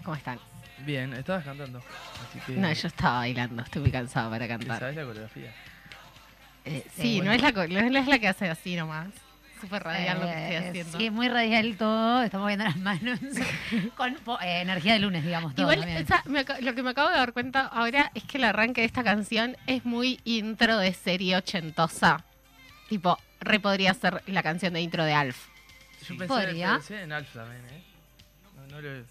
¿Cómo están? Bien, estabas cantando. Así que. No, yo estaba bailando, estoy muy cansada para ¿y cantar. ¿Sabes la coreografía? Eh, Sí, sí, no, es la, no es la que hace así nomás. Súper radial lo que estoy Eh, haciendo. Sí, es muy radial todo. Estamos viendo las manos con eh, energía de lunes, digamos. Todo Igual, esa- me lo que me acabo de dar cuenta ahora es que el arranque de esta canción es muy intro de serie ochentosa. Tipo, re podría ser la canción de intro de Alf. Yo pensé, Podría. pensé en Alf también, ¿eh? No, no lo. No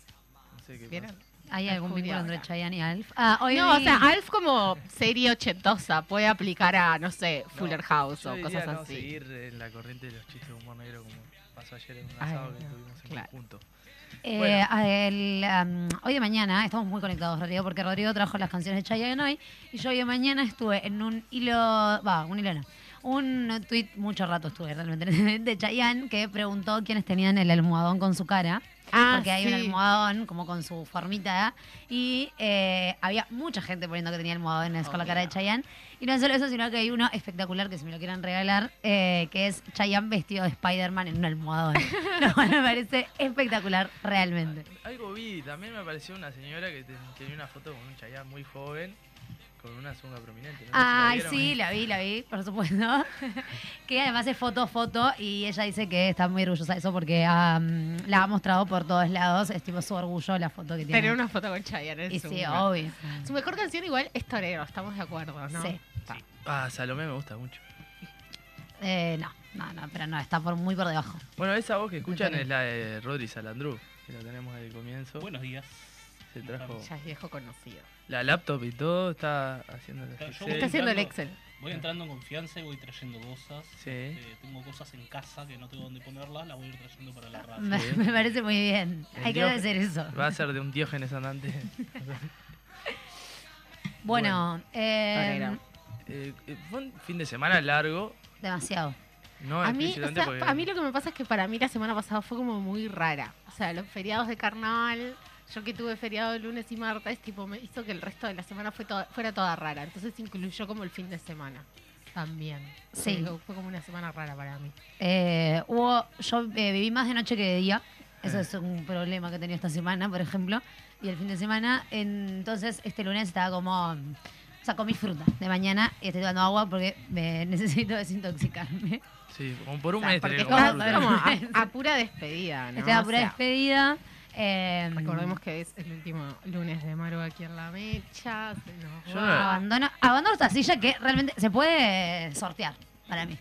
sé qué. ¿Vieron? pasa. ¿Hay algún vínculo entre. Chayanne y Alf? Ah, hoy No, o sea, Alf como serie ochentosa puede aplicar a, no sé, No, Fuller House yo o diría cosas no así. seguir en la corriente de los chistes de humor negro como pasó ayer en un Ay, asado que no, tuvimos en claro. conjunto. Eh, Bueno. a- el, am, hoy de mañana estamos muy conectados, Rodrigo, porque Rodrigo trajo las canciones de Chayanne hoy y yo hoy de mañana estuve en un hilo, va, un hilo no, un tweet, mucho rato estuve realmente, de Chayanne que preguntó quiénes tenían el almohadón con su cara. Ah, porque hay un almohadón como con su formita y eh, había mucha gente poniendo que tenía almohadones con la cara de Chayanne. Y no solo eso, sino que hay uno espectacular que si me lo quieren regalar, eh, que es Chayanne vestido de Spider-Man en un almohadón. Me parece espectacular realmente. Algo vi, también me apareció una señora que te- tenía una foto con un Chayanne muy joven, con una zunga prominente. no la Ay, sí, la vi, la vi, por supuesto. que además es foto, foto, y ella dice que está muy orgullosa de eso porque am, la ha mostrado por todos lados. Es tipo su orgullo la foto que tiene. Tener una foto con Chayanne en Y su sí, obvio. Su mejor canción igual es Torero, estamos de acuerdo, ¿no? Sí. Ah, Salomé me gusta mucho. Eh, no, no, no, pero no, está por, muy por debajo. Bueno, esa voz que escuchan es la de Rodri Salandru, que la tenemos desde el comienzo. Buenos días. Se trajo Ya es viejo conocido. la laptop y todo, está haciendo el Excel. voy Está haciendo el entrando- Excel. Voy entrando en confianza y voy trayendo cosas. Sí. Este, tengo cosas en casa que no tengo dónde ponerlas, las voy a ir trayendo para la radio. Me, Sí. me parece muy bien. El Hay que hacer eso. Va a ser de un diógenes andante. Bueno, eh. Eh, eh, fue un fin de semana largo. demasiado. No A mí, o explícitamente sea, porque- a mí lo que me pasa es que para mí la semana pasada fue como muy rara. O sea, los feriados de carnaval, yo que tuve feriado el lunes y martes, tipo, me hizo que el resto de la semana fue toda- fuera toda rara. Entonces incluyó como el fin de semana también. Sí. Fue, fue como una semana rara para mí. Eh, hubo, yo eh, viví más de noche que de día. Eso Eh. es un problema que he tenido esta semana, por ejemplo. Y el fin de semana, entonces este lunes estaba como... O sea, comí fruta de mañana y estoy tomando agua porque me necesito desintoxicarme. Sí, como por un O sea, mes porque comer como a, a pura despedida, ¿no? Estoy a O pura sea, despedida. Eh, Recordemos que es el último lunes de Maru aquí en la mecha. se nos Yo va. Abandono, abandono esta silla que realmente se puede sortear para mí.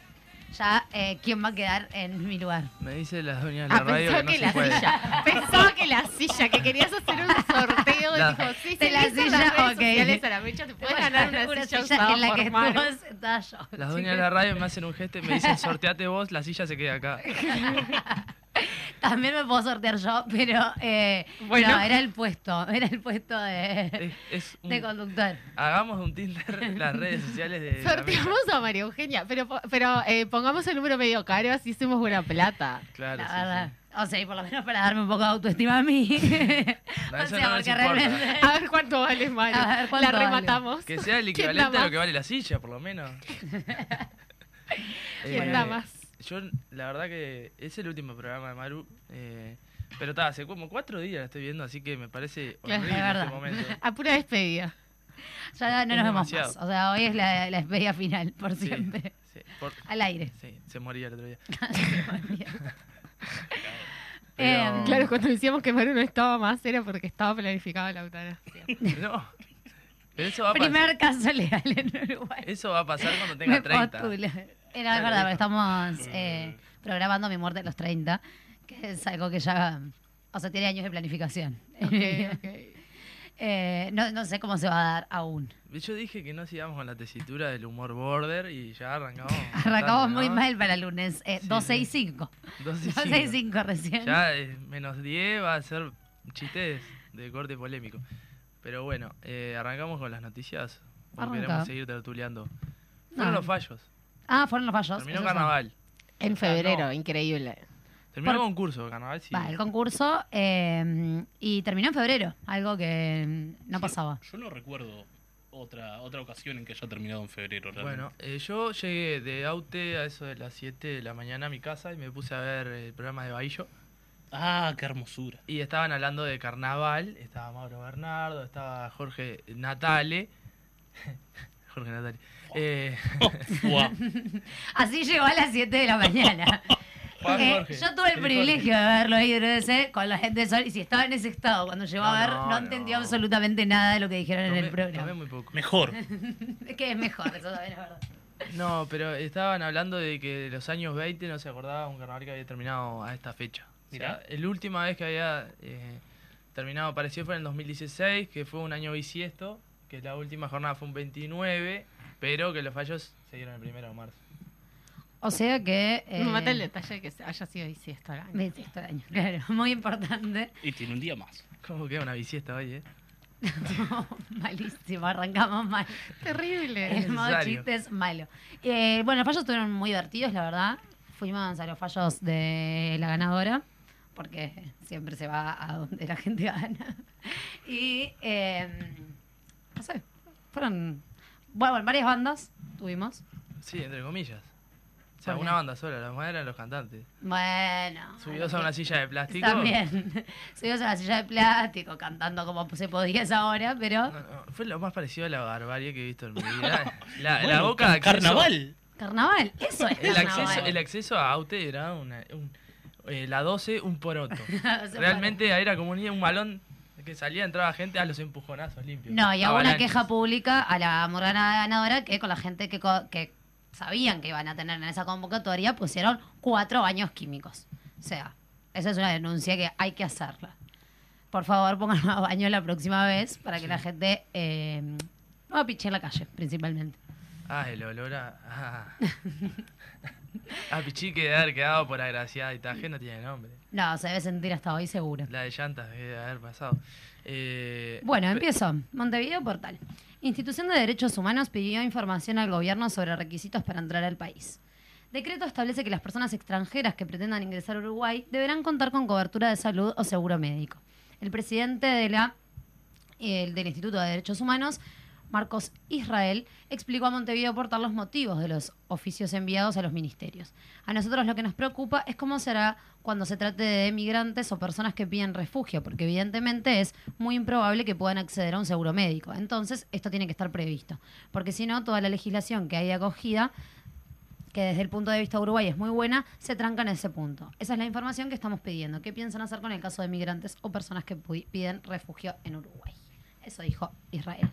Ya, eh, ¿quién va a quedar en mi lugar? Me dice la doña de la Ah, radio pensó que no que se la puede. silla. Pensaba que la silla, que querías hacer un sorteo. La- dijo, sí, De sí, la hizo las silla, redes ok. a la mecha, te puedes ganar una, silla, usada en la que sentada yo. Las doñas de la radio me hacen un gesto y me dicen, sorteate vos, la silla se queda acá. También me puedo sortear yo, pero eh, Bueno. no, era el puesto, era el puesto de, Es, es un- de conductor. Hagamos un Tinder las redes sociales de Sorteamos a María Eugenia, pero, pero eh, pongamos el número medio caro, así hacemos buena plata. Claro, la sí, verdad. sí. O sea, y por lo menos para darme un poco de autoestima a mí. No, o sea, no porque realmente. A ver cuánto vale Maru. A ver, ¿cuánto la vale? rematamos. Que sea el ¿Quién da equivalente a lo que vale la silla, por lo menos. ¿Quién Eh, da más? Yo, la verdad que es el último programa de Maru. eh, pero está, hace como cuatro días la estoy viendo, así que me parece horrible es verdad. este momento. A pura despedida. Ya no Es nos vemos más. O sea, hoy es la, la despedida final, por Sí, siempre. sí, por- Al aire. sí, se moría el otro día. Eh, Pero- Claro, cuando decíamos que Maru no estaba más era porque estaba planificada la eutanasia. No. Pero eso va, a pas- Primer caso legal en Uruguay. eso va a pasar cuando Me tenga 30. postulo. Era lo verdad, porque estamos eh, programando mi muerte a los 30, que es algo que ya, o sea, tiene años de planificación. Ok, ok. Eh, no, no sé cómo se va a dar aún. Yo dije que no sigamos con la tesitura del humor border y ya arrancamos. Arrancamos muy ¿no? mal para el lunes. Eh, Sí, 12 y sí. 5. 12 y 12 y cinco. 5 recién. Ya eh, menos 10 va a ser chistes de corte polémico. Pero bueno, eh, arrancamos con las noticias. Porque Arranca. queremos seguir tertuleando. Fueron Ah. los fallos. Ah, fueron los fallos. Terminó carnaval. En Ah, febrero, no. increíble. Terminó Por- el concurso, carnaval sí. Va, el concurso eh, y terminó en febrero, algo que mm, no Yo- pasaba. Yo no recuerdo otra otra ocasión en que haya terminado en febrero. realmente. Bueno, eh, yo llegué de Aute a eso de las 7 de la mañana a mi casa y me puse a ver el programa de Bahillo. Ah, qué hermosura. Y estaban hablando de carnaval. Estaba Mauro Bernardo, estaba Jorge Natale. Jorge Natale. Eh, Guau. Así llegó a las 7 de la mañana. Juan Eh, Jorge. yo tuve el El privilegio de verlo ahí ese, con la gente de Sol y si estaba en ese estado cuando llegó a No, ver, no, no, entendió no. absolutamente nada de lo que dijeron en el tomé- programa. tomé muy poco. Mejor. Es que es mejor, eso también es verdad. No, pero estaban hablando de que de los años 20 no se acordaba un carnaval que había terminado a esta fecha. O sea, Mirá. la última vez que había eh, terminado pareció fue en el 2016, que fue un año bisiesto, que la última jornada fue un 29, pero que los fallos se dieron el primero de marzo. O sea que... eh, Me mata el detalle de que haya sido bisiesto el año. bisiesto el año, claro, muy importante. Y tiene un día más. ¿Cómo queda una bisiesta hoy, eh? Malísimo, arrancamos mal. Terrible. El modo chiste es malo. Eh, bueno, los fallos estuvieron muy divertidos, la verdad. Fuimos a los fallos de la ganadora, porque siempre se va a donde la gente gana. Y, eh, no sé, fueron, bueno, varias bandas tuvimos. Sí, entre comillas. O sea, ¿Por una banda sola, los demás eran los cantantes. Bueno. Subidos a una silla de plástico. También. Subidos a la silla de plástico, cantando como se podía esa hora, pero... No, no, fue lo más parecido a la barbarie que he visto en mi vida. La, la boca de acceso- Carnaval. Carnaval, eso es El carnaval. acceso, el acceso a Aute era una, un- eh, la 12, un poroto. Realmente era como un, un malón que salía, entraba gente a los empujonazos limpios. No, y hago una queja pública a la Morgana ganadora que con la gente que, que sabían que iban a tener en esa convocatoria pusieron cuatro baños químicos. O sea, esa es una denuncia que hay que hacerla. Por favor, pongan más baño la próxima vez para que la gente eh, no piche en la calle, principalmente. Ah, el olor a. Ah, a pichique de haber quedado por agraciada y taje no tiene nombre. No, se debe sentir hasta hoy seguro. La de llantas debe haber pasado. Eh, Bueno, empiezo. Montevideo Portal. Institución de Derechos Humanos pidió información al gobierno sobre requisitos para entrar al país. Decreto establece que las personas extranjeras que pretendan ingresar a Uruguay deberán contar con cobertura de salud o seguro médico. El presidente de la, el del Instituto de Derechos Humanos, Marcos Israel, explicó a Montevideo Portal los motivos de los oficios enviados a los ministerios. A nosotros lo que nos preocupa es cómo será cuando se trate de migrantes o personas que piden refugio, porque evidentemente es muy improbable que puedan acceder a un seguro médico. Entonces, esto tiene que estar previsto, porque si no, toda la legislación que hay acogida que desde el punto de vista de Uruguay es muy buena, se tranca en ese punto. Esa es la información que estamos pidiendo. ¿Qué piensan hacer con el caso de migrantes o personas que piden refugio en Uruguay? Eso dijo Israel.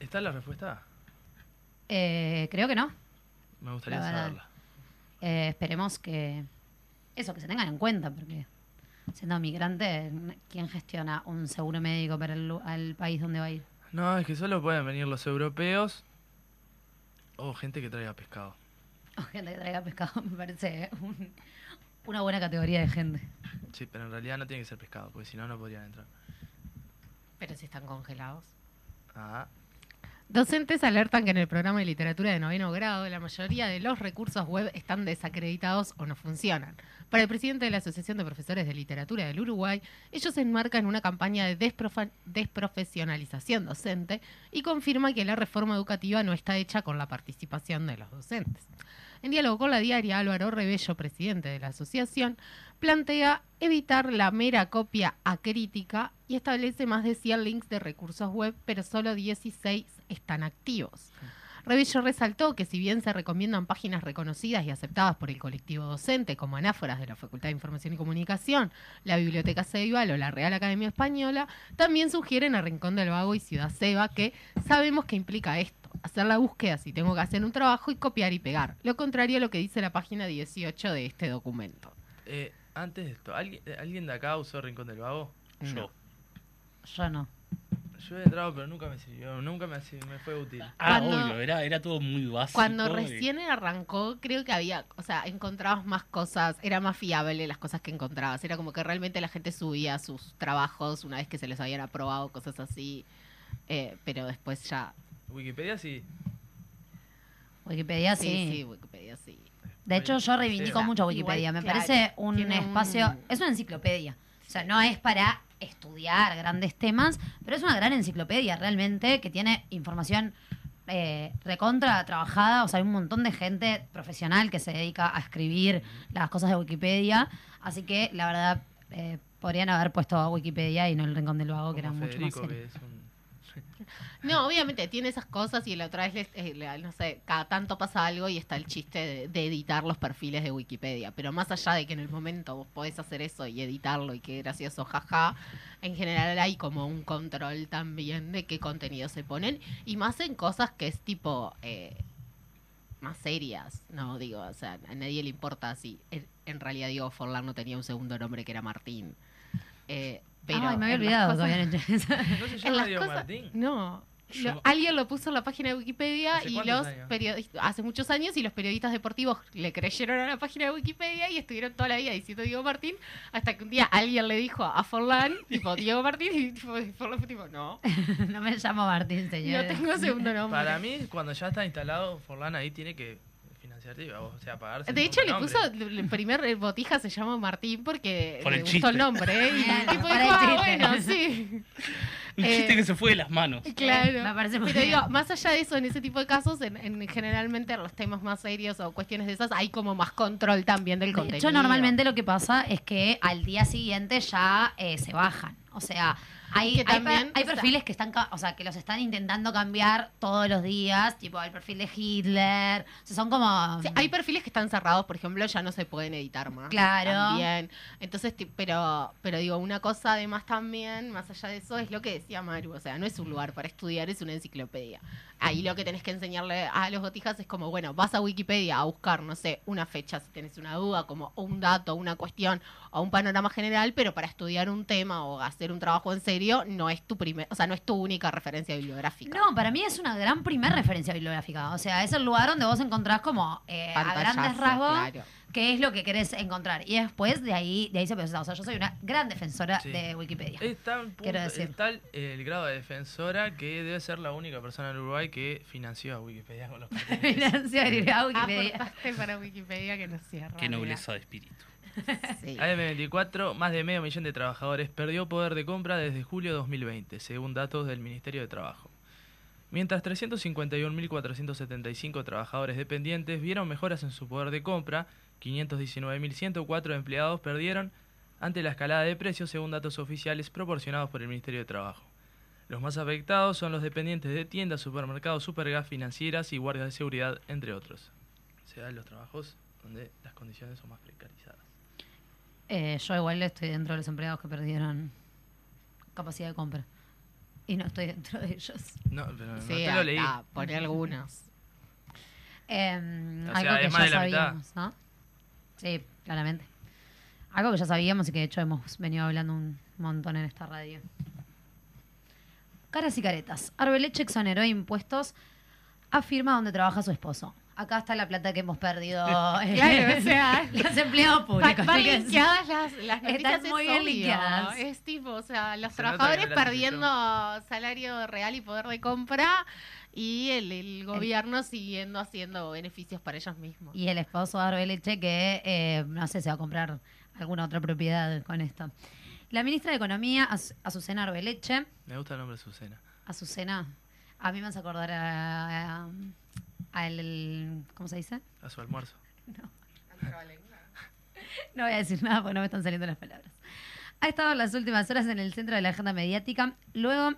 ¿Está la respuesta? Eh, creo que no. Me gustaría La verdad. saberla. Eh, esperemos que eso, que se tengan en cuenta, porque siendo migrante, ¿quién gestiona un seguro médico para el, lu- al país donde va a ir? No, es que solo pueden venir los europeos o gente que traiga pescado. O gente que traiga pescado, me parece un- una buena categoría de gente. Sí, pero en realidad no tiene que ser pescado, porque si no, no podrían entrar. Pero si están congelados. Ah, Docentes alertan que en el programa de literatura de noveno grado la mayoría de los recursos web están desacreditados o no funcionan. Para el presidente de la Asociación de Profesores de Literatura del Uruguay, ellos enmarcan una campaña de desprofesionalización docente y confirma que la reforma educativa no está hecha con la participación de los docentes. En diálogo con la diaria, Álvaro Rebello, presidente de la asociación, plantea evitar la mera copia acrítica y establece más de 100 links de recursos web, pero solo 16 están activos. Rebello resaltó que si bien se recomiendan páginas reconocidas y aceptadas por el colectivo docente, como anáforas de la Facultad de Información y Comunicación, la Biblioteca Ceibal o la Real Academia Española, también sugieren a Rincón del Vago y Ciudad Seba que sabemos que implica esto, hacer la búsqueda si tengo que hacer un trabajo y copiar y pegar, lo contrario a lo que dice la página 18 de este documento. eh, antes de esto, ¿alguien, eh, ¿alguien de acá usó Rincón del Vago? Yo. Yo no. Yo he entrado, pero nunca me sirvió, nunca me, me fue útil. Ah, Cuando- obvio, era, era todo muy básico. Cuando y- recién arrancó, creo que había, o sea, encontrabas más cosas, era más fiable las cosas que encontrabas. Era como que realmente la gente subía sus trabajos una vez que se les habían aprobado, cosas así. Eh, pero después ya. Wikipedia sí. Wikipedia Sí, sí. sí, Wikipedia sí. De hecho, yo reivindico Sí. mucho Wikipedia. Igual, Me claro, parece un- espacio. Es una enciclopedia. O sea, no es para estudiar grandes temas, pero es una gran enciclopedia realmente que tiene información eh, recontra trabajada. O sea, hay un montón de gente profesional que se dedica a escribir las cosas de Wikipedia. Así que, la verdad, Eh, podrían haber puesto a Wikipedia y no el Rincón del Vago, que era mucho más serio. No, obviamente tiene esas cosas y la otra vez, eh, no sé, cada tanto pasa algo y está el chiste de, editar los perfiles de Wikipedia. Pero más allá de que en el momento vos podés hacer eso y editarlo y qué gracioso, jaja, en general hay como un control también de qué contenido se ponen y más en cosas que es tipo eh, más serias, no digo, o sea, a nadie le importa si en, realidad Diego Forlán no tenía un segundo nombre que era Martín. Eh, pero Ay, me había olvidado que cosas- habían hecho eso. ¿No llama las Diego cosas- Martín? No. Yo- Lo- alguien lo puso en la página de Wikipedia ¿Hace y los años? periodistas, hace muchos años, y los periodistas deportivos le creyeron a la página de Wikipedia y estuvieron toda la vida diciendo Diego Martín, hasta que un día alguien le dijo a Forlán, tipo, Diego Martín, y tipo, Forlán fue tipo, no, no me llamo Martín, señor. no tengo segundo nombre. Para mí, cuando ya está instalado Forlán ahí tiene que financiarte, o sea, pagarse. de hecho, le nombre. puso, el primer eh, botija se llama Martín porque Por le el gustó chiste. el nombre, ¿eh? Y el tipo dijo, ah, chiste". bueno, sí. Un Eh, chiste que se fue de las manos. Claro. Me parece muy Pero bien. digo, más allá de eso, en ese tipo de casos, en, en- generalmente en los temas más serios o cuestiones de esas, hay como más control también del De contenido. hecho, normalmente lo que pasa es que al día siguiente ya eh, se bajan. O sea, hay, Que también, hay perfiles que están, o sea, que los están intentando cambiar todos los días, tipo el perfil de Hitler. O sea, son como. Sí, hay perfiles que están cerrados, por ejemplo, ya no se pueden editar más. Claro. También. Entonces, pero, pero digo, una cosa además también, más allá de eso, es lo que decía Maru. O sea, no es un lugar para estudiar, es una enciclopedia. Ahí lo que tenés que enseñarle a los botijas es como, bueno, vas a Wikipedia a buscar, no sé, una fecha si tenés una duda, como un dato, una cuestión o un panorama general, pero para estudiar un tema o hacer un trabajo en serio, no es tu primer, o sea, no es tu única referencia bibliográfica. No, para mí es una gran primer referencia bibliográfica. O sea, es el lugar donde vos encontrás como eh, a grandes rasgos claro. Qué es lo que querés encontrar. Y después de ahí, de ahí se procesa. O sea, yo soy una gran defensora Sí. de Wikipedia. Es tal, punto- Quiero decir. es tal el grado de defensora que debe ser la única persona en Uruguay que financió a Wikipedia con los. Financia a Wikipedia. Aportaste para Wikipedia que no cierra. Qué nobleza de espíritu. Sí. AM24, más de medio millón de trabajadores perdió poder de compra desde julio de 2020, según datos del Ministerio de Trabajo. Mientras 351.475 trabajadores dependientes vieron mejoras en su poder de compra, 519.104 empleados perdieron ante la escalada de precios según datos oficiales proporcionados por el Ministerio de Trabajo. Los más afectados son los dependientes de tiendas, supermercados, supergas, financieras y guardias de seguridad, entre otros. O sea, los trabajos donde las condiciones son más precarizadas. Eh, yo igual estoy dentro de los empleados que perdieron capacidad de compra. Y no estoy dentro de ellos. No, pero no Sí, te lo leí. poné algunos. Eh, O sea, algo que ya de la mitad. sabíamos, ¿no? Sí, claramente. Algo que ya sabíamos y que de hecho hemos venido hablando un montón en esta radio. Caras y caretas. Arbeleche exoneró de impuestos afirma donde trabaja su esposo. Acá está la plata que hemos perdido. eh, Claro, o sea, los empleados públicos. Van linkeadas las, las Están muy es bien linkeadas. Es tipo, o sea, los Se trabajadores perdiendo salario real y poder de compra y el, el gobierno siguiendo haciendo beneficios para ellos mismos. Y el esposo de Arbeleche que, eh, no sé, se va a comprar alguna otra propiedad con esto. La ministra de Economía, Azu- Azucena Arbeleche, Me gusta el nombre de Susana. Azucena, a mí me hace acordar a, a- al, ¿cómo se dice? A su almuerzo. No voy a decir nada porque no me están saliendo las palabras. Ha estado en las últimas horas en el centro de la agenda mediática, luego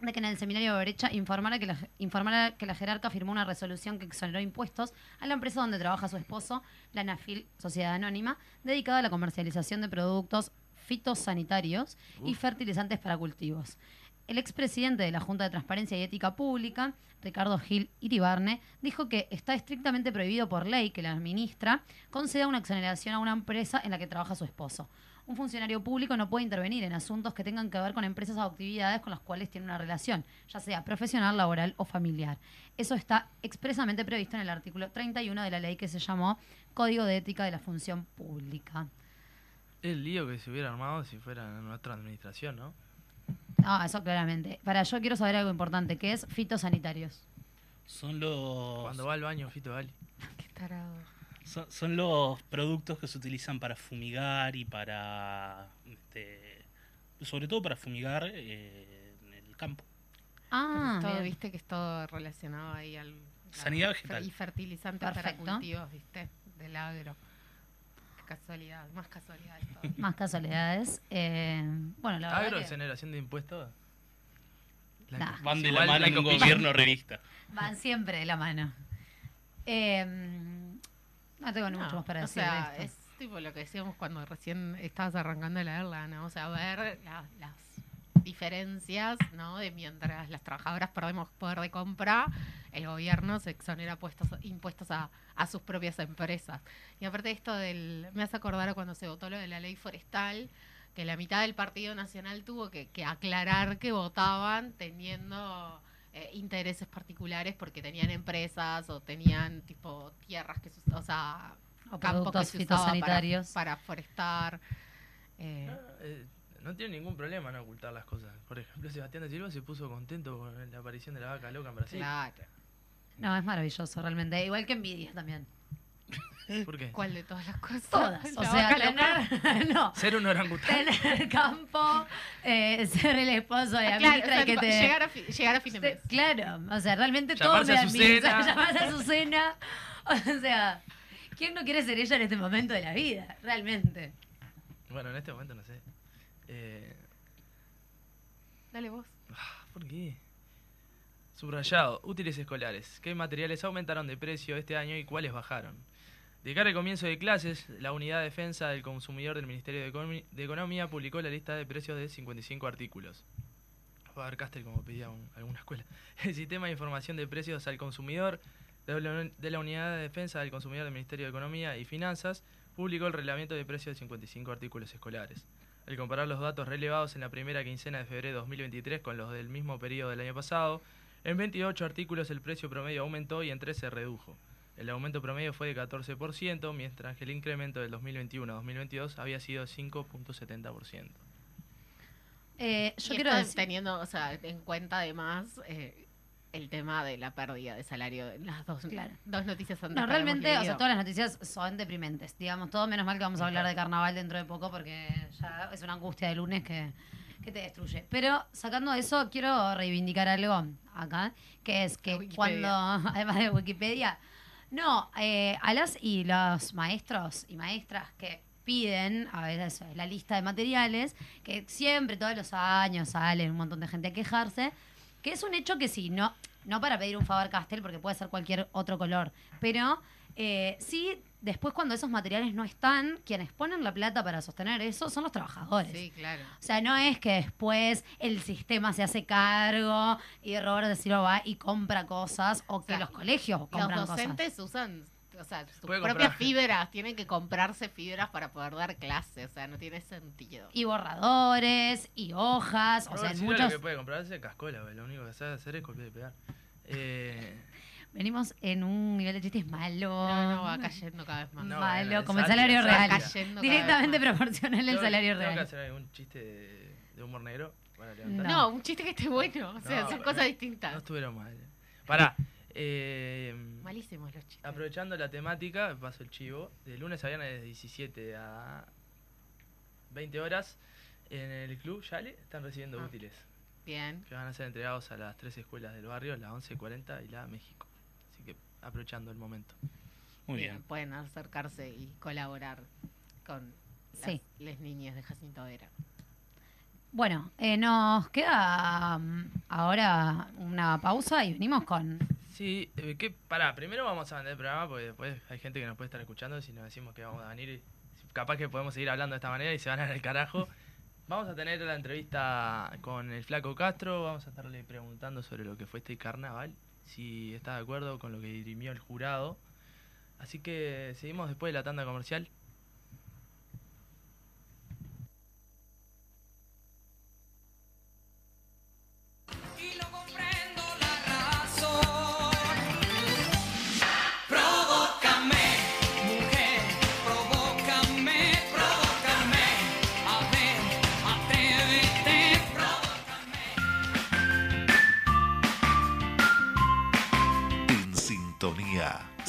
de que en el seminario de Brecha informara que, la, informara que la jerarca firmó una resolución que exoneró impuestos a la empresa donde trabaja su esposo, la Nafil Sociedad Anónima, dedicada a la comercialización de productos fitosanitarios y fertilizantes para cultivos. El expresidente de la Junta de Transparencia y Ética Pública, Ricardo Gil Iribarne, dijo que está estrictamente prohibido por ley que la ministra conceda una exoneración a una empresa en la que trabaja su esposo. Un funcionario público no puede intervenir en asuntos que tengan que ver con empresas o actividades con las cuales tiene una relación, ya sea profesional, laboral o familiar. Eso está expresamente previsto en el artículo 31 de la ley que se llamó Código de Ética de la Función Pública. El lío que se hubiera armado si fuera nuestra administración, ¿no? Ah, eso claramente. Para yo quiero saber algo importante, que es fitosanitarios. Son los, Cuando va al baño, Fito. Qué tarado. Son, son los productos que se utilizan para fumigar y para. este, sobre todo para fumigar eh, en el campo. Ah, todo, viste que es todo relacionado ahí al... Sanidad vegetal. Y fertilizantes para Perfecto. cultivos, viste, del agro. casualidad, más casualidades todavía. Más casualidades. Eh, bueno, la Agro, exoneración de impuestos. La- Nah. Van de la mano en un gobierno revista. van siempre de la mano. Eh, no tengo mucho más para o decir sea, de esto. es tipo lo que decíamos cuando recién estabas arrancando a leerla, ¿no? O sea, ver la- las diferencias, ¿no? De mientras las trabajadoras perdemos poder de compra, el gobierno se exonera puestos, impuestos a, a sus propias empresas. Y aparte de esto del... Me hace acordar a cuando se votó lo de la ley forestal, que la mitad del Partido Nacional tuvo que, que aclarar que votaban teniendo eh, intereses particulares porque tenían empresas o tenían tipo tierras que, o sea, O campos que productos se usaba para, fitosanitarios. para forestar. eh, No, eh, no tiene ningún problema en ocultar las cosas. Por ejemplo, Sebastián de Silva se puso contento con la aparición de la vaca loca en Brasil. claro. No, es maravilloso realmente. Igual que envidia también. ¿Por qué? ¿Cuál de todas las cosas? Todas. O sea, tener, no, Ser un orangután. tener campo, eh, ser el esposo de la Ah, Claro, ministra o sea, y que te... llegar, a fi- llegar a fin de mes. Claro, o sea, realmente todo me a da su envidia. cena. Llamarse a. O sea, ¿quién no quiere ser ella en este momento de la vida? Realmente. Bueno, en este momento no sé. Eh, Dale vos. ¿Por qué? Subrayado. Útiles escolares. ¿Qué materiales aumentaron de precio este año y cuáles bajaron? De cara al comienzo de clases, la Unidad de Defensa del Consumidor del Ministerio de, Economía publicó la lista de precios de 55 artículos. Faber Castell, como pedía un- alguna. El Sistema de Información de Precios al Consumidor de la, de la Unidad de Defensa del Consumidor del Ministerio de Economía y Finanzas publicó el reglamento de precios de 55 artículos escolares. Al comparar los datos relevados en la primera quincena de febrero de 2023 con los del mismo periodo del año pasado, en 28 artículos el precio promedio aumentó y en 13 se redujo. El aumento promedio fue de 14%, mientras que el incremento del 2021 a 2022 había sido 5.70%. Eh, yo Y quiero decir... teniendo, o sea, en cuenta además eh, el tema de la pérdida de salario de las dos, Claro. dos noticias antes. No, realmente, o sea, todas las noticias son deprimentes. Digamos, todo menos mal que vamos a hablar de carnaval dentro de poco porque ya es una angustia de lunes que, que te destruye. Pero sacando eso, quiero reivindicar algo acá, que es que cuando, además de Wikipedia, no, eh, a las y los maestros y maestras que piden, a ver, eso, la lista de materiales, que siempre, todos los años, salen un montón de gente a quejarse, que es un hecho que sí, no, no para pedir un Faber Castell, porque puede ser cualquier otro color, pero eh, sí, después cuando esos materiales no están, quienes ponen la plata para sostener eso son los trabajadores. Sí, claro. O sea, no es que después el sistema se hace cargo y Robert de Silva va y compra cosas o que sea, los colegios Los compran cosas. docentes usan, o sea, sus Puede propias comprar. fibras, tienen que comprarse fibras para poder dar clase, o sea, no tiene sentido. Y borradores, y hojas, o sea, muchos... lo que puede comprarse es cascola, lo único que sabe hacer es copiar y pegar. Eh, Venimos en un nivel de chistes malo. No, no, va cayendo cada vez más. No, malo, bueno, como el salario real. Cayendo Directamente proporcional al tengo- salario tengo que real. hacer algún chiste de, de humor negro para. No, un chiste que esté bueno, o sea, No, son no, cosas No distintas. estuvieron mal. Pará. Eh, Malísimos los chistes. aprovechando la temática, paso el chivo. De lunes a viernes de 17 a 20 horas en el club Yale están recibiendo Ah. útiles Bien. que van a ser entregados a las tres escuelas del barrio, la 1140 y la México. Aprovechando el momento. Muy bien. bien. Pueden acercarse y colaborar con las, niñas de Jacinto Vera. Bueno, eh, nos queda mm, ahora una pausa y venimos con... Sí, eh, que pará, primero vamos a vender el programa porque después hay gente que nos puede estar escuchando si nos decimos que vamos a venir y capaz que podemos seguir hablando de esta manera y se van al carajo. Vamos a tener la entrevista con el Flaco Castro, vamos a estarle preguntando sobre lo que fue este carnaval, si está de acuerdo con lo que dirimió el jurado. Así que seguimos después de la tanda comercial.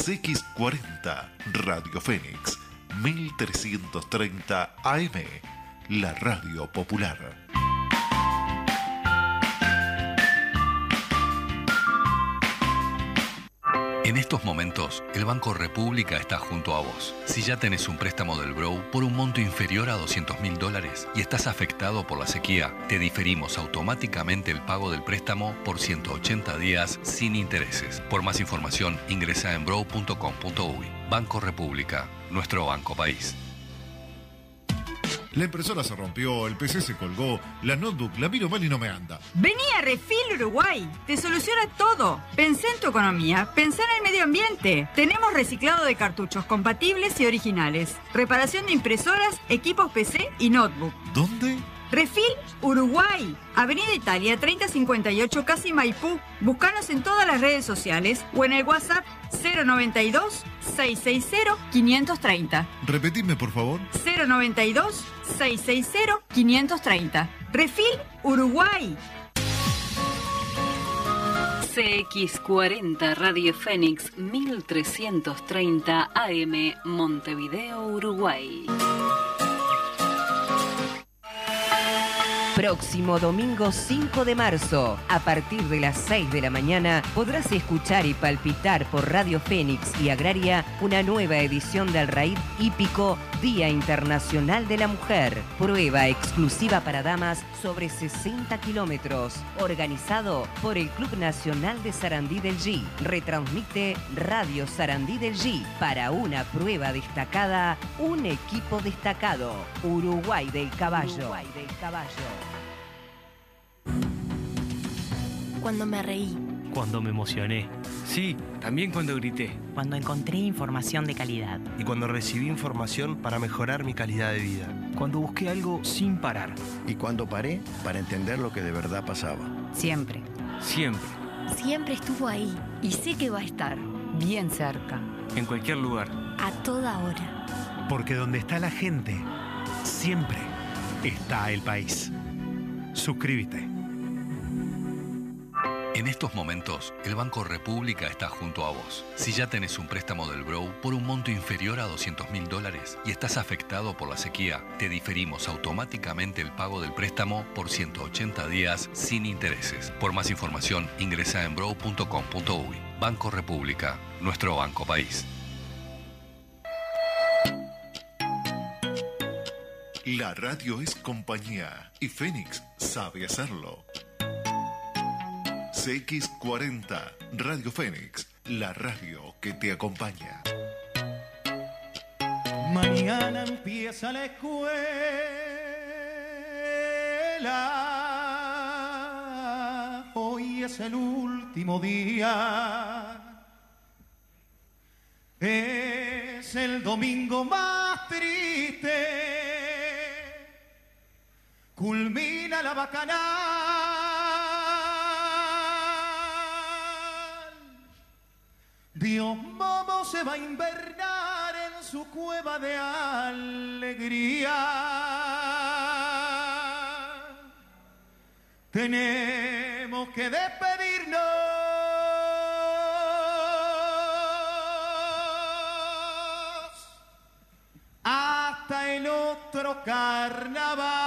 CX40 Radio Fénix 1330 AM La Radio Popular En estos momentos, el Banco República está junto a vos. Si ya tenés un préstamo del Brow por un monto inferior a 200 mil dólares y estás afectado por la sequía, te diferimos automáticamente el pago del préstamo por 180 días sin intereses. Por más información, ingresa en brow.com.uy. Banco República, nuestro banco país. La impresora se rompió, el PC se colgó, la notebook la miro mal y no me anda. Vení a Refil Uruguay, te soluciona todo. Pensé en tu economía, pensé en el medio ambiente. Tenemos reciclado de cartuchos compatibles y originales, reparación de impresoras, equipos PC y notebook. ¿Dónde? Refil Uruguay, Avenida Italia 3058 Casi Maipú. Búscanos en todas las redes sociales o en el WhatsApp 092 660 530. Repetidme, por favor. 092 660 530. Refil Uruguay. CX40 Radio Fénix 1330 AM Montevideo, Uruguay. Próximo domingo 5 de marzo, a partir de las 6 de la mañana, podrás escuchar y palpitar por Radio Fénix y Agraria una nueva edición del Raíz Hípico Día Internacional de la Mujer. Prueba exclusiva para damas sobre 60 kilómetros, organizado por el Club Nacional de Sarandí del G. Retransmite Radio Sarandí del G para una prueba destacada, un equipo destacado. Uruguay del Caballo. Uruguay del Caballo. Cuando me reí. Cuando me emocioné. Sí, también cuando grité. Cuando encontré información de calidad. Y cuando recibí información para mejorar mi calidad de vida. Cuando busqué algo sin parar. Y cuando paré para entender lo que de verdad pasaba. Siempre. Siempre. Siempre estuvo ahí y sé que va a estar bien cerca. En cualquier lugar. A toda hora. Porque donde está la gente, siempre está el país. Suscríbete. En estos momentos, el Banco República está junto a vos. Si ya tenés un préstamo del Brow por un monto inferior a 200 mil dólares y estás afectado por la sequía, te diferimos automáticamente el pago del préstamo por 180 días sin intereses. Por más información, ingresa en brow.com.uy. Banco República, nuestro banco país. La radio es compañía y Fénix sabe hacerlo. CX40 Radio Fénix, la radio que te acompaña. Mañana empieza la escuela. Hoy es el último día. Es el domingo más triste. Culmina la bacanal. Dios Momo se va a invernar en su cueva de alegría. Tenemos que despedirnos hasta el otro carnaval.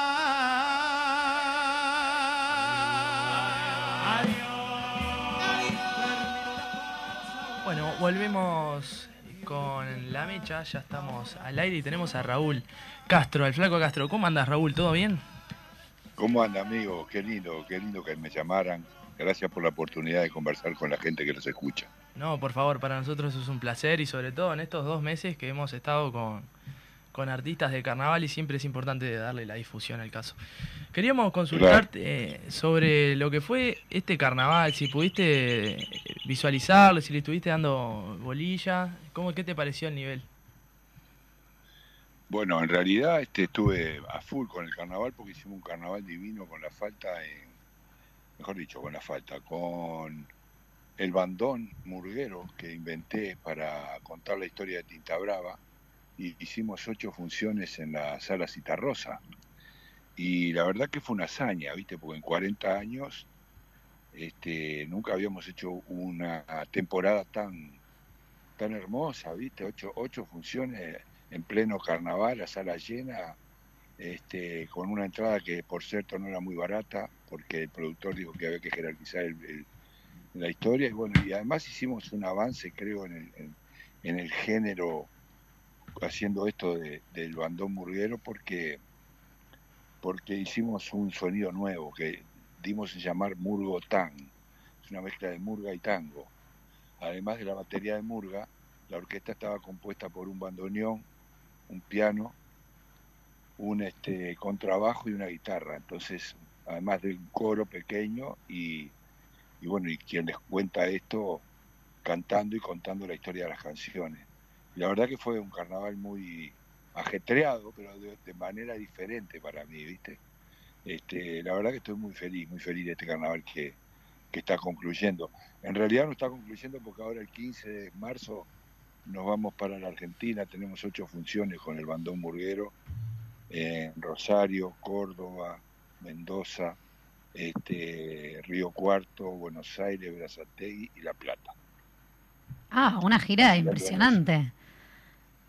Volvemos con la mecha, ya estamos al aire y tenemos a Raúl Castro, el flaco Castro. ¿Cómo andas Raúl? ¿Todo bien? ¿Cómo anda, amigo? Qué lindo, qué lindo que me llamaran. Gracias por la oportunidad de conversar con la gente que los escucha. No, por favor, para nosotros es un placer y sobre todo en estos dos meses que hemos estado con, con artistas de carnaval y siempre es importante darle la difusión al caso. Queríamos consultarte eh, sobre lo que fue este carnaval, si pudiste eh, visualizarlo, si le estuviste dando bolilla, ¿cómo, ¿qué te pareció el nivel? Bueno, en realidad este, estuve a full con el carnaval porque hicimos un carnaval divino con la falta, en, mejor dicho, con la falta, con el bandón murguero que inventé para contar la historia de Tinta Brava hicimos ocho funciones en la sala Citarrosa. Y la verdad que fue una hazaña, ¿viste? Porque en 40 años este, nunca habíamos hecho una temporada tan, tan hermosa, ¿viste? Ocho, ocho funciones en pleno carnaval, la sala llena, este, con una entrada que por cierto no era muy barata, porque el productor dijo que había que jerarquizar la historia y bueno, y además hicimos un avance creo en el, en el género haciendo esto de- del bandón murguero porque porque hicimos un sonido nuevo que dimos en llamar Murgo Tang. Es una mezcla de murga y tango. Además de la batería de murga, la orquesta estaba compuesta por un bandoneón, un piano, un este contrabajo y una guitarra. Entonces, además de un coro pequeño y, y bueno, y quien les cuenta esto cantando y contando la historia de las canciones. La verdad que fue un carnaval muy ajetreado, pero de, manera diferente para mí, ¿viste? Este, la verdad que estoy muy feliz, muy feliz de este carnaval que, que está concluyendo. En realidad no está concluyendo porque ahora el 15 de marzo nos vamos para la Argentina, tenemos ocho funciones con el bandón burguero en Rosario, Córdoba, Mendoza, este, Río Cuarto, Buenos Aires, Berazategui y La Plata. Ah, una gira impresionante.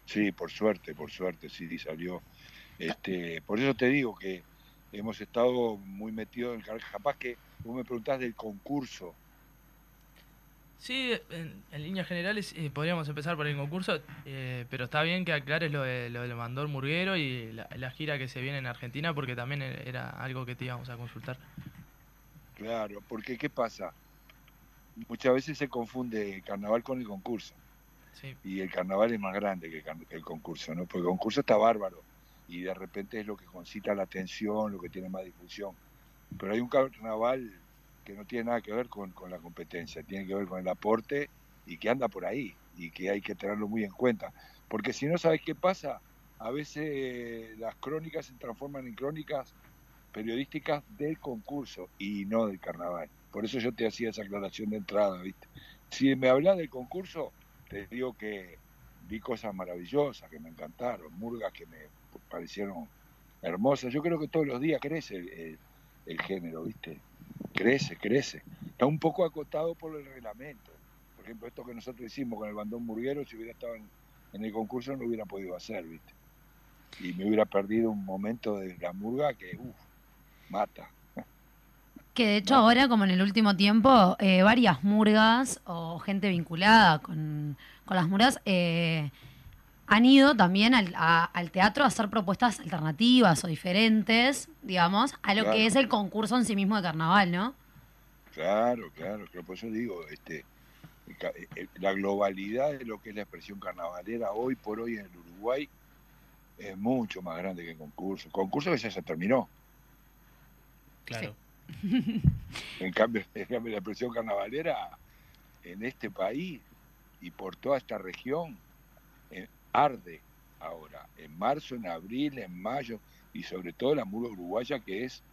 Sí, por suerte, por suerte, sí salió. Este, por eso te digo que hemos estado muy metidos en el. Capaz que vos me preguntás del concurso. Sí, en, en líneas generales eh, podríamos empezar por el concurso, eh, pero está bien que aclares lo, de, lo del mandor murguero y la, la gira que se viene en Argentina, porque también e- era algo que te íbamos a consultar. Claro, porque ¿qué pasa? Muchas veces se confunde el carnaval con el concurso. Sí. Y el carnaval es más grande que el, can- que el concurso, ¿no? Porque el concurso está bárbaro y de repente es lo que concita la atención, lo que tiene más difusión. Pero hay un carnaval que no tiene nada que ver con, con la competencia, tiene que ver con el aporte y que anda por ahí y que hay que tenerlo muy en cuenta. Porque si no, ¿sabes qué pasa? A veces eh, las crónicas se transforman en crónicas periodísticas del concurso y no del carnaval. Por eso yo te hacía esa aclaración de entrada, ¿viste? Si me hablas del concurso, te digo que vi cosas maravillosas que me encantaron, murgas que me parecieron hermosas. Yo creo que todos los días crece el, género, ¿viste? Crece, crece. Está un poco acotado por el reglamento. Por ejemplo, esto que nosotros hicimos con el bandón burguero, si hubiera estado en, el concurso no hubiera podido hacer, ¿viste? Y me hubiera perdido un momento de la murga que, uff, mata. Que de hecho ahora, como en el último tiempo, eh, varias murgas o gente vinculada con, con las murgas eh, han ido también al, a- al teatro a hacer propuestas alternativas o diferentes, digamos, a lo Claro. que es el concurso en sí mismo de carnaval, ¿no? Claro, claro, claro, por eso digo, este, el- la globalidad de lo que es la expresión carnavalera hoy por hoy en el Uruguay es mucho más grande que el concurso. El concurso que ya se terminó. Claro. En cambio, en cambio, la expresión carnavalera en este país y por toda esta región eh, arde ahora, en marzo, en abril, en mayo y sobre todo la murga uruguaya que es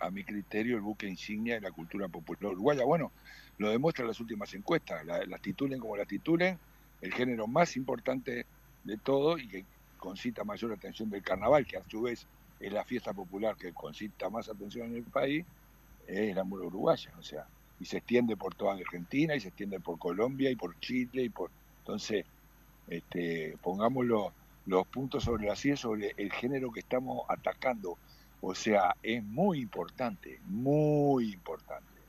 a mi criterio el buque insignia de la cultura popular uruguaya. Bueno, lo demuestran las últimas encuestas, la- las titulen como las titulen, el género más importante de todo y que concita mayor atención del carnaval, que a su vez es la fiesta popular que concita más atención en el país, es la murga uruguaya, o sea, y se extiende por toda Argentina y se extiende por Colombia y por Chile y por entonces este pongamos los, los puntos sobre las sillas sobre el género que estamos atacando, o sea, es muy importante, muy importante.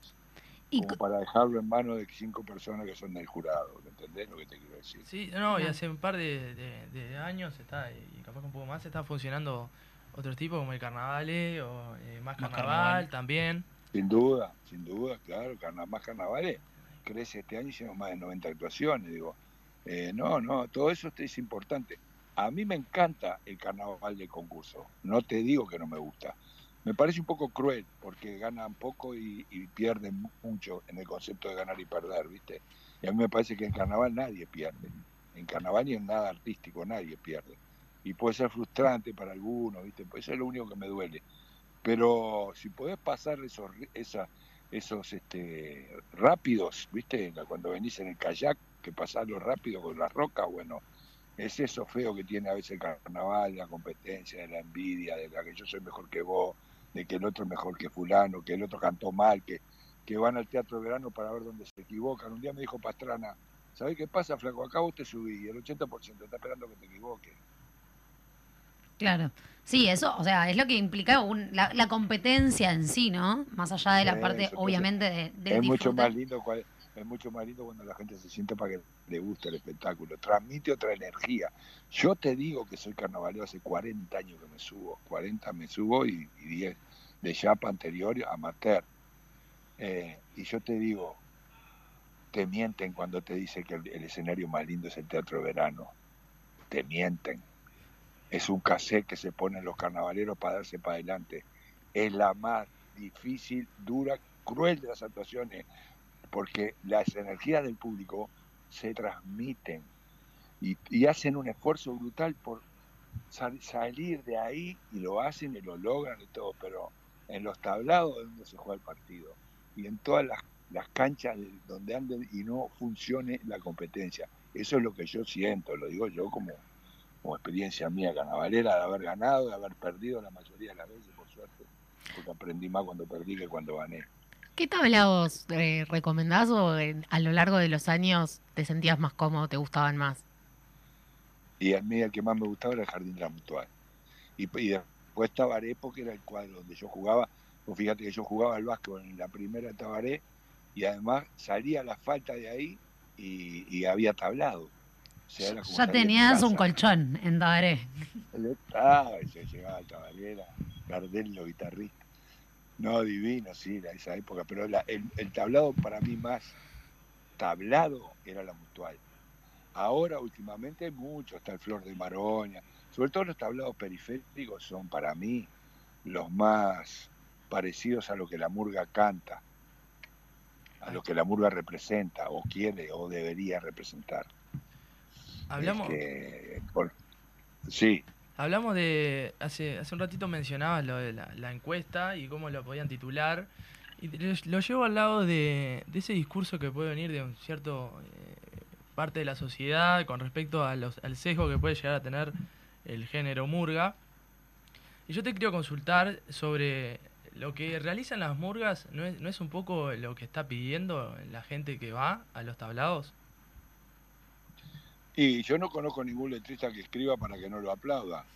Como para dejarlo en manos de cinco personas que son del jurado, ¿me ¿entendés lo que te quiero decir? Sí, no, y hace un par de, de- de años está, y capaz que un poco más, está funcionando otros tipos como el carnaval o eh, más Más carnaval, carnaval. también. Sin duda, sin duda, claro, carna- más carnavales. Crece este año, hicimos más de 90 actuaciones, digo. Eh, no, no, todo eso es importante. A mí me encanta el carnaval de concurso, no te digo que no me gusta. Me parece un poco cruel, porque ganan poco y, y pierden mucho en el concepto de ganar y perder, ¿viste? Y a mí me parece que en carnaval nadie pierde. En carnaval ni en nada artístico nadie pierde. Y puede ser frustrante para algunos, ¿viste? Eso es lo único que me duele pero si podés pasar esos esa, esos este rápidos viste cuando venís en el kayak que pasarlo rápido con las rocas bueno es eso feo que tiene a veces el carnaval la competencia de la envidia de la que yo soy mejor que vos de que el otro es mejor que fulano que el otro cantó mal que que van al teatro de verano para ver dónde se equivocan un día me dijo Pastrana ¿sabés qué pasa flaco? acá vos te subí y el 80% está esperando que te equivoques Claro. Sí, eso, o sea, es lo que implica un- la, la competencia en sí, ¿no? Más allá de la Sí, parte, obviamente, de, del es mucho más lindo cual- es mucho más lindo cuando la gente se siente para que le guste el espectáculo. Transmite otra energía. Yo te digo que soy carnavalero hace 40 años que me subo 40 me subo y, y 10 de chapa anterior amateur. Eh, y yo te digo te mienten cuando te dicen que el, el escenario más lindo es el teatro de verano. Te mienten es un cassette que se ponen los carnavaleros para darse para adelante es la más difícil, dura, cruel de las actuaciones, porque las energías del público se transmiten y, hacen un esfuerzo brutal por sal- salir de ahí y lo hacen y lo logran y todo, pero en los tablados donde se juega el partido y en todas las, las canchas de- donde anden y no funcione la competencia. Eso es lo que yo siento, lo digo yo como, como experiencia mía carnavalera, de haber ganado, de haber perdido la mayoría de las veces, por suerte, porque aprendí más cuando perdí que cuando gané. ¿Qué tablados eh, recomendás o en- a lo largo de los años te sentías más cómodo, te gustaban más? Y a mí el que más me gustaba era el Jardín de la Mutual. Y, y después Tabaré, porque era el cuadro donde yo jugaba. Pues fíjate que yo jugaba al básquetbol en la primera Tabaré y además salía la falta de ahí y, y había tablado. Era como Ya tenías un colchón en Tabaré. Ah, ese llegaba al Tabaré, Gardel, los guitarristas. No, divino, sí, la- esa época. Pero la- el, el tablado para mí más tablado era la mutual. Ahora, últimamente, hay mucho. Está el Flor de Maroña. Sobre todo los tablados periféricos son para mí los más parecidos a lo que la murga canta, a lo que la murga representa, o quiere, o debería representar. Hablamos, Este, por- sí. hablamos de. Hace, hace un ratito mencionabas lo de la, la encuesta y cómo lo podían titular. Y lo, lo llevo al lado de, de ese discurso que puede venir de un cierto eh, parte de la sociedad con respecto a los- al sesgo que puede llegar a tener el género murga. Y yo te quiero consultar sobre lo que realizan las murgas, ¿no es, no es un poco lo que está pidiendo la gente que va a los tablados? Y yo no conozco ningún letrista que escriba para que no lo aplauda.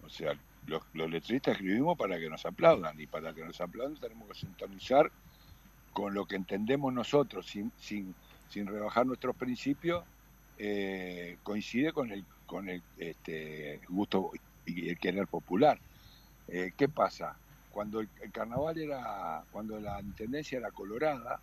O sea, los, los letristas escribimos para que nos aplaudan y para que nos aplaudan tenemos que sintonizar con lo que entendemos nosotros sin, sin, sin rebajar nuestros principios. eh, coincide con el, con el este, gusto y el querer popular. Eh, ¿Qué pasa? Cuando el, el carnaval era, cuando la intendencia era colorada,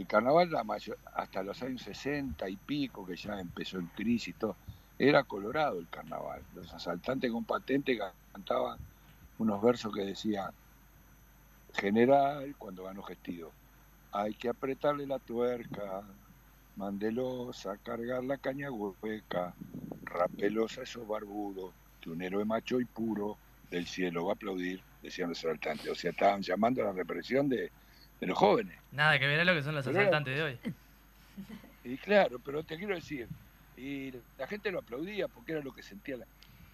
el carnaval la mayor- hasta los años 60 y pico, que ya empezó el crisis todo, era colorado el carnaval. Los asaltantes con patente cantaban unos versos que decían, general, cuando ganó Gestido, hay que apretarle la tuerca, mandelosa, cargar la caña hueca, rapelosa esos barbudos, que un héroe macho y puro del cielo va a aplaudir, decían los asaltantes. O sea, estaban llamando a la represión de, de los jóvenes. Nada que ver a lo que son los Pero era- asaltantes de hoy. Y claro, pero te quiero decir, y la gente lo aplaudía porque era lo que sentía. la-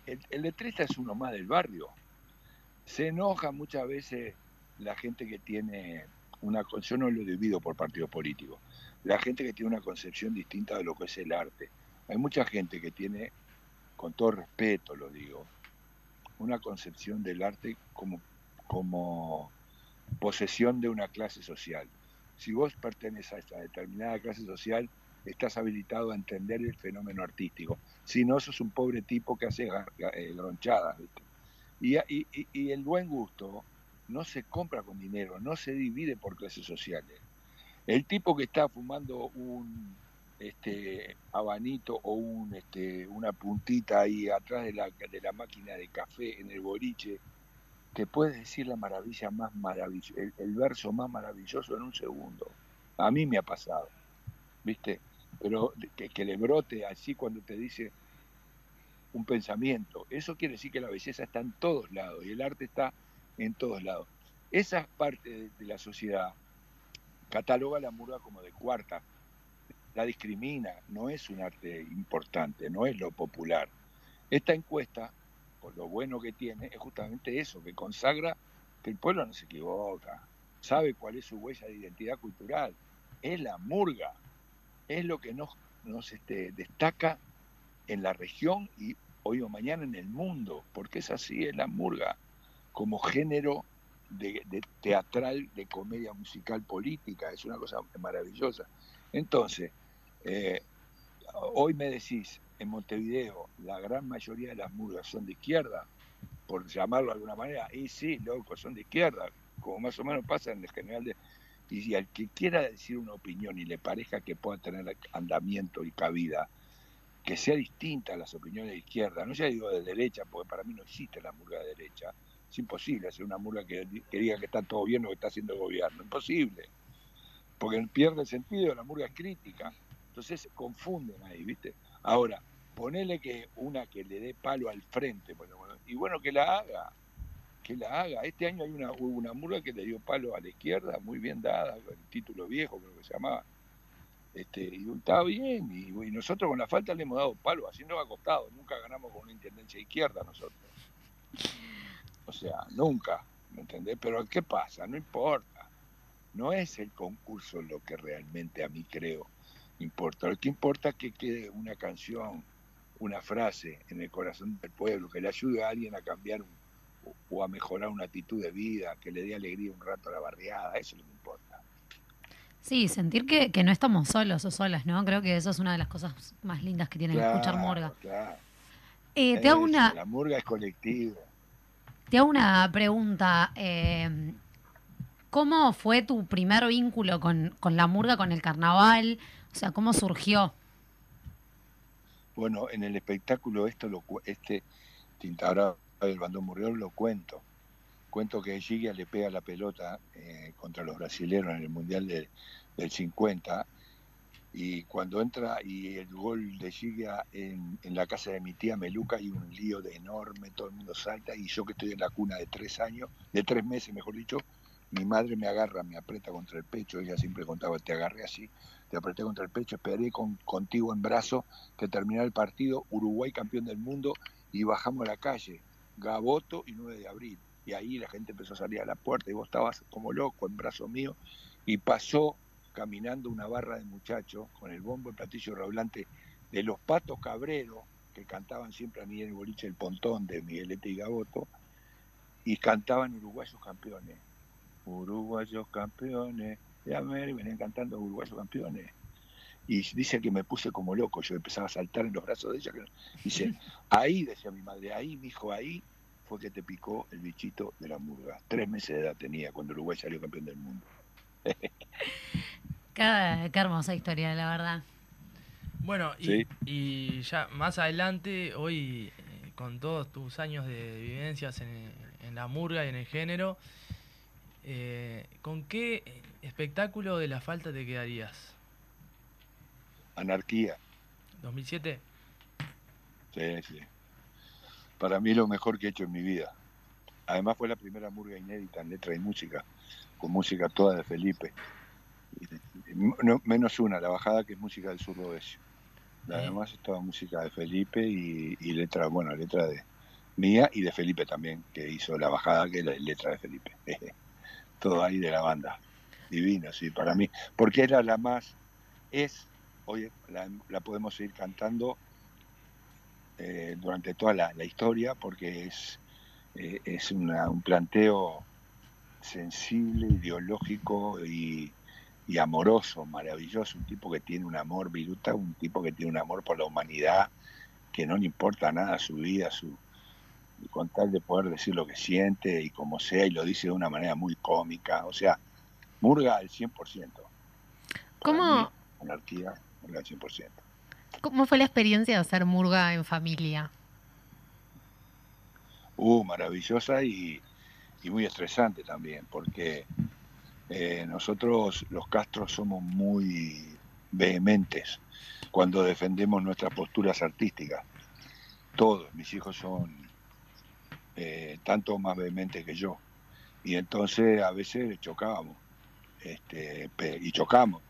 El, el letrista es uno más del barrio. Se enoja muchas veces la gente que tiene una... Yo no lo divido por partido político. La gente que tiene una concepción distinta de lo que es el arte. Hay mucha gente que tiene, con todo respeto lo digo, una concepción del arte como, como posesión de una clase social. Si vos perteneces a esta determinada clase social, estás habilitado a entender el fenómeno artístico. Si no, sos un pobre tipo que hace eh, gronchadas. Y, y- y- el buen gusto no se compra con dinero, no se divide por clases sociales. El tipo que está fumando un este habanito o un este una puntita ahí atrás de la máquina de café en el boliche te puede decir la maravilla más maravillosa, el, verso más maravilloso en un segundo. A mí me ha pasado, ¿viste? Pero que, que le brote así cuando te dice un pensamiento. Eso quiere decir que la belleza está en todos lados y el arte está en todos lados. Esa parte de, de la sociedad cataloga la murga como de cuarta, la discrimina, no es un arte importante, no es lo popular. Esta encuesta, lo bueno que tiene, es justamente eso, que consagra que el pueblo no se equivoca, sabe cuál es su huella de identidad cultural, es la murga, es lo que nos, este, destaca en la región y hoy o mañana en el mundo, porque es así, es la murga como género de teatral, de comedia musical política, es una cosa maravillosa. Entonces, eh, hoy me decís, en Montevideo, la gran mayoría de las murgas son de izquierda, por llamarlo de alguna manera, y sí, loco, son de izquierda, como más o menos pasa en el general de... Y si al que quiera decir una opinión y le parezca que pueda tener andamiento y cabida, que sea distinta a las opiniones de izquierda, no ya digo de derecha, porque para mí no existe la murga de derecha, es imposible hacer una murga que, diga que está todo bien o que está haciendo el gobierno, imposible, porque pierde el sentido, la murga es crítica, entonces se confunden ahí, ¿viste? Ahora, ponele que una que le dé palo al frente, y bueno, que la haga, que la haga. Este año hay una, hubo una murga que le dio palo a la izquierda, muy bien dada, el título viejo, creo que se llamaba. Este, y estaba bien, y, y nosotros con la falta le hemos dado palo, así nos ha costado, nunca ganamos con una intendencia izquierda nosotros. O sea, nunca, ¿me entendés? Pero ¿qué pasa? No importa. No es el concurso lo que realmente a mí creo importa. Lo que importa es que quede una canción, una frase en el corazón del pueblo, que le ayude a alguien a cambiar un- o- a mejorar una actitud de vida, que le dé alegría un rato a la barriada, eso es lo que importa. Sí, sentir que, que no estamos solos o solas, ¿no? Creo que eso es una de las cosas más lindas que tiene escuchar Claro, Morga. claro. Eh, te, hago una, La murga es colectiva. te hago una pregunta. eh, ¿Cómo fue tu primer vínculo con, con la murga, con el carnaval? O sea, ¿cómo surgió? Bueno, en el espectáculo esto lo este Tintabra del Bandón Murriol lo cuento. Cuento que Giga le pega la pelota eh, contra los brasileños en el Mundial de- del 50 y cuando entra y el gol de Giga en, en la casa de mi tía Meluca hay un lío de enorme, todo el mundo salta y yo que estoy en la cuna de tres años, de tres meses mejor dicho, mi madre me agarra, me aprieta contra el pecho, ella siempre contaba, te agarré así, te apreté contra el pecho, esperé con, contigo en brazo que terminara el partido, Uruguay campeón del mundo y bajamos a la calle, Gaboto y 9 de abril. Y ahí la gente empezó a salir a la puerta y vos estabas como loco en brazo mío y pasó caminando una barra de muchachos con el bombo y platillo redoblante de los patos cabreros que cantaban siempre a mí en el boliche El Pontón de Miguelete y Gaboto y cantaban uruguayos campeones. Uruguayos campeones de América, venían cantando uruguayos campeones. Y dice que me puse como loco, yo empezaba a saltar en los brazos de ella. que- Dice, ahí, decía mi madre, ahí, mi hijo, ahí fue que te picó el bichito de la murga. Tres meses de edad tenía cuando Uruguay salió campeón del mundo. Qué, qué hermosa historia, la verdad. Bueno, y, Sí. y ya más adelante, hoy, eh, con todos tus años de vivencias en, en la murga y en el género, eh, ¿con qué espectáculo de la falta te quedarías? Anarquía, ¿2007? sí, sí. Para mí lo mejor que he hecho en mi vida. Además fue la primera murga inédita en letra y música, con música toda de Felipe. No- menos una, la bajada que es música del sur oeste. La demás es toda música de Felipe y, y letra, bueno, letra de mía y de Felipe también, que hizo la bajada que es la letra de Felipe. Todo ahí de la banda. Divino, sí, para mí. Porque era la más, es, hoy la, la podemos seguir cantando eh, durante toda la, la historia porque es, eh, es una- un planteo sensible, ideológico y, y amoroso, maravilloso, un tipo que tiene un amor viruta, un tipo que tiene un amor por la humanidad, que no le importa nada su vida, su con tal de poder decir lo que siente y como sea, y lo dice de una manera muy cómica, o sea, Murga al 100%. ¿Cómo, Anarquía, Murga al 100%. ¿Cómo fue la experiencia de hacer murga en familia? Uh, maravillosa y, y muy estresante también, porque eh, nosotros los Castros somos muy vehementes cuando defendemos nuestras posturas artísticas. Todos, mis hijos son eh, tanto más vehementes que yo. Y entonces a veces chocábamos, este, y chocamos.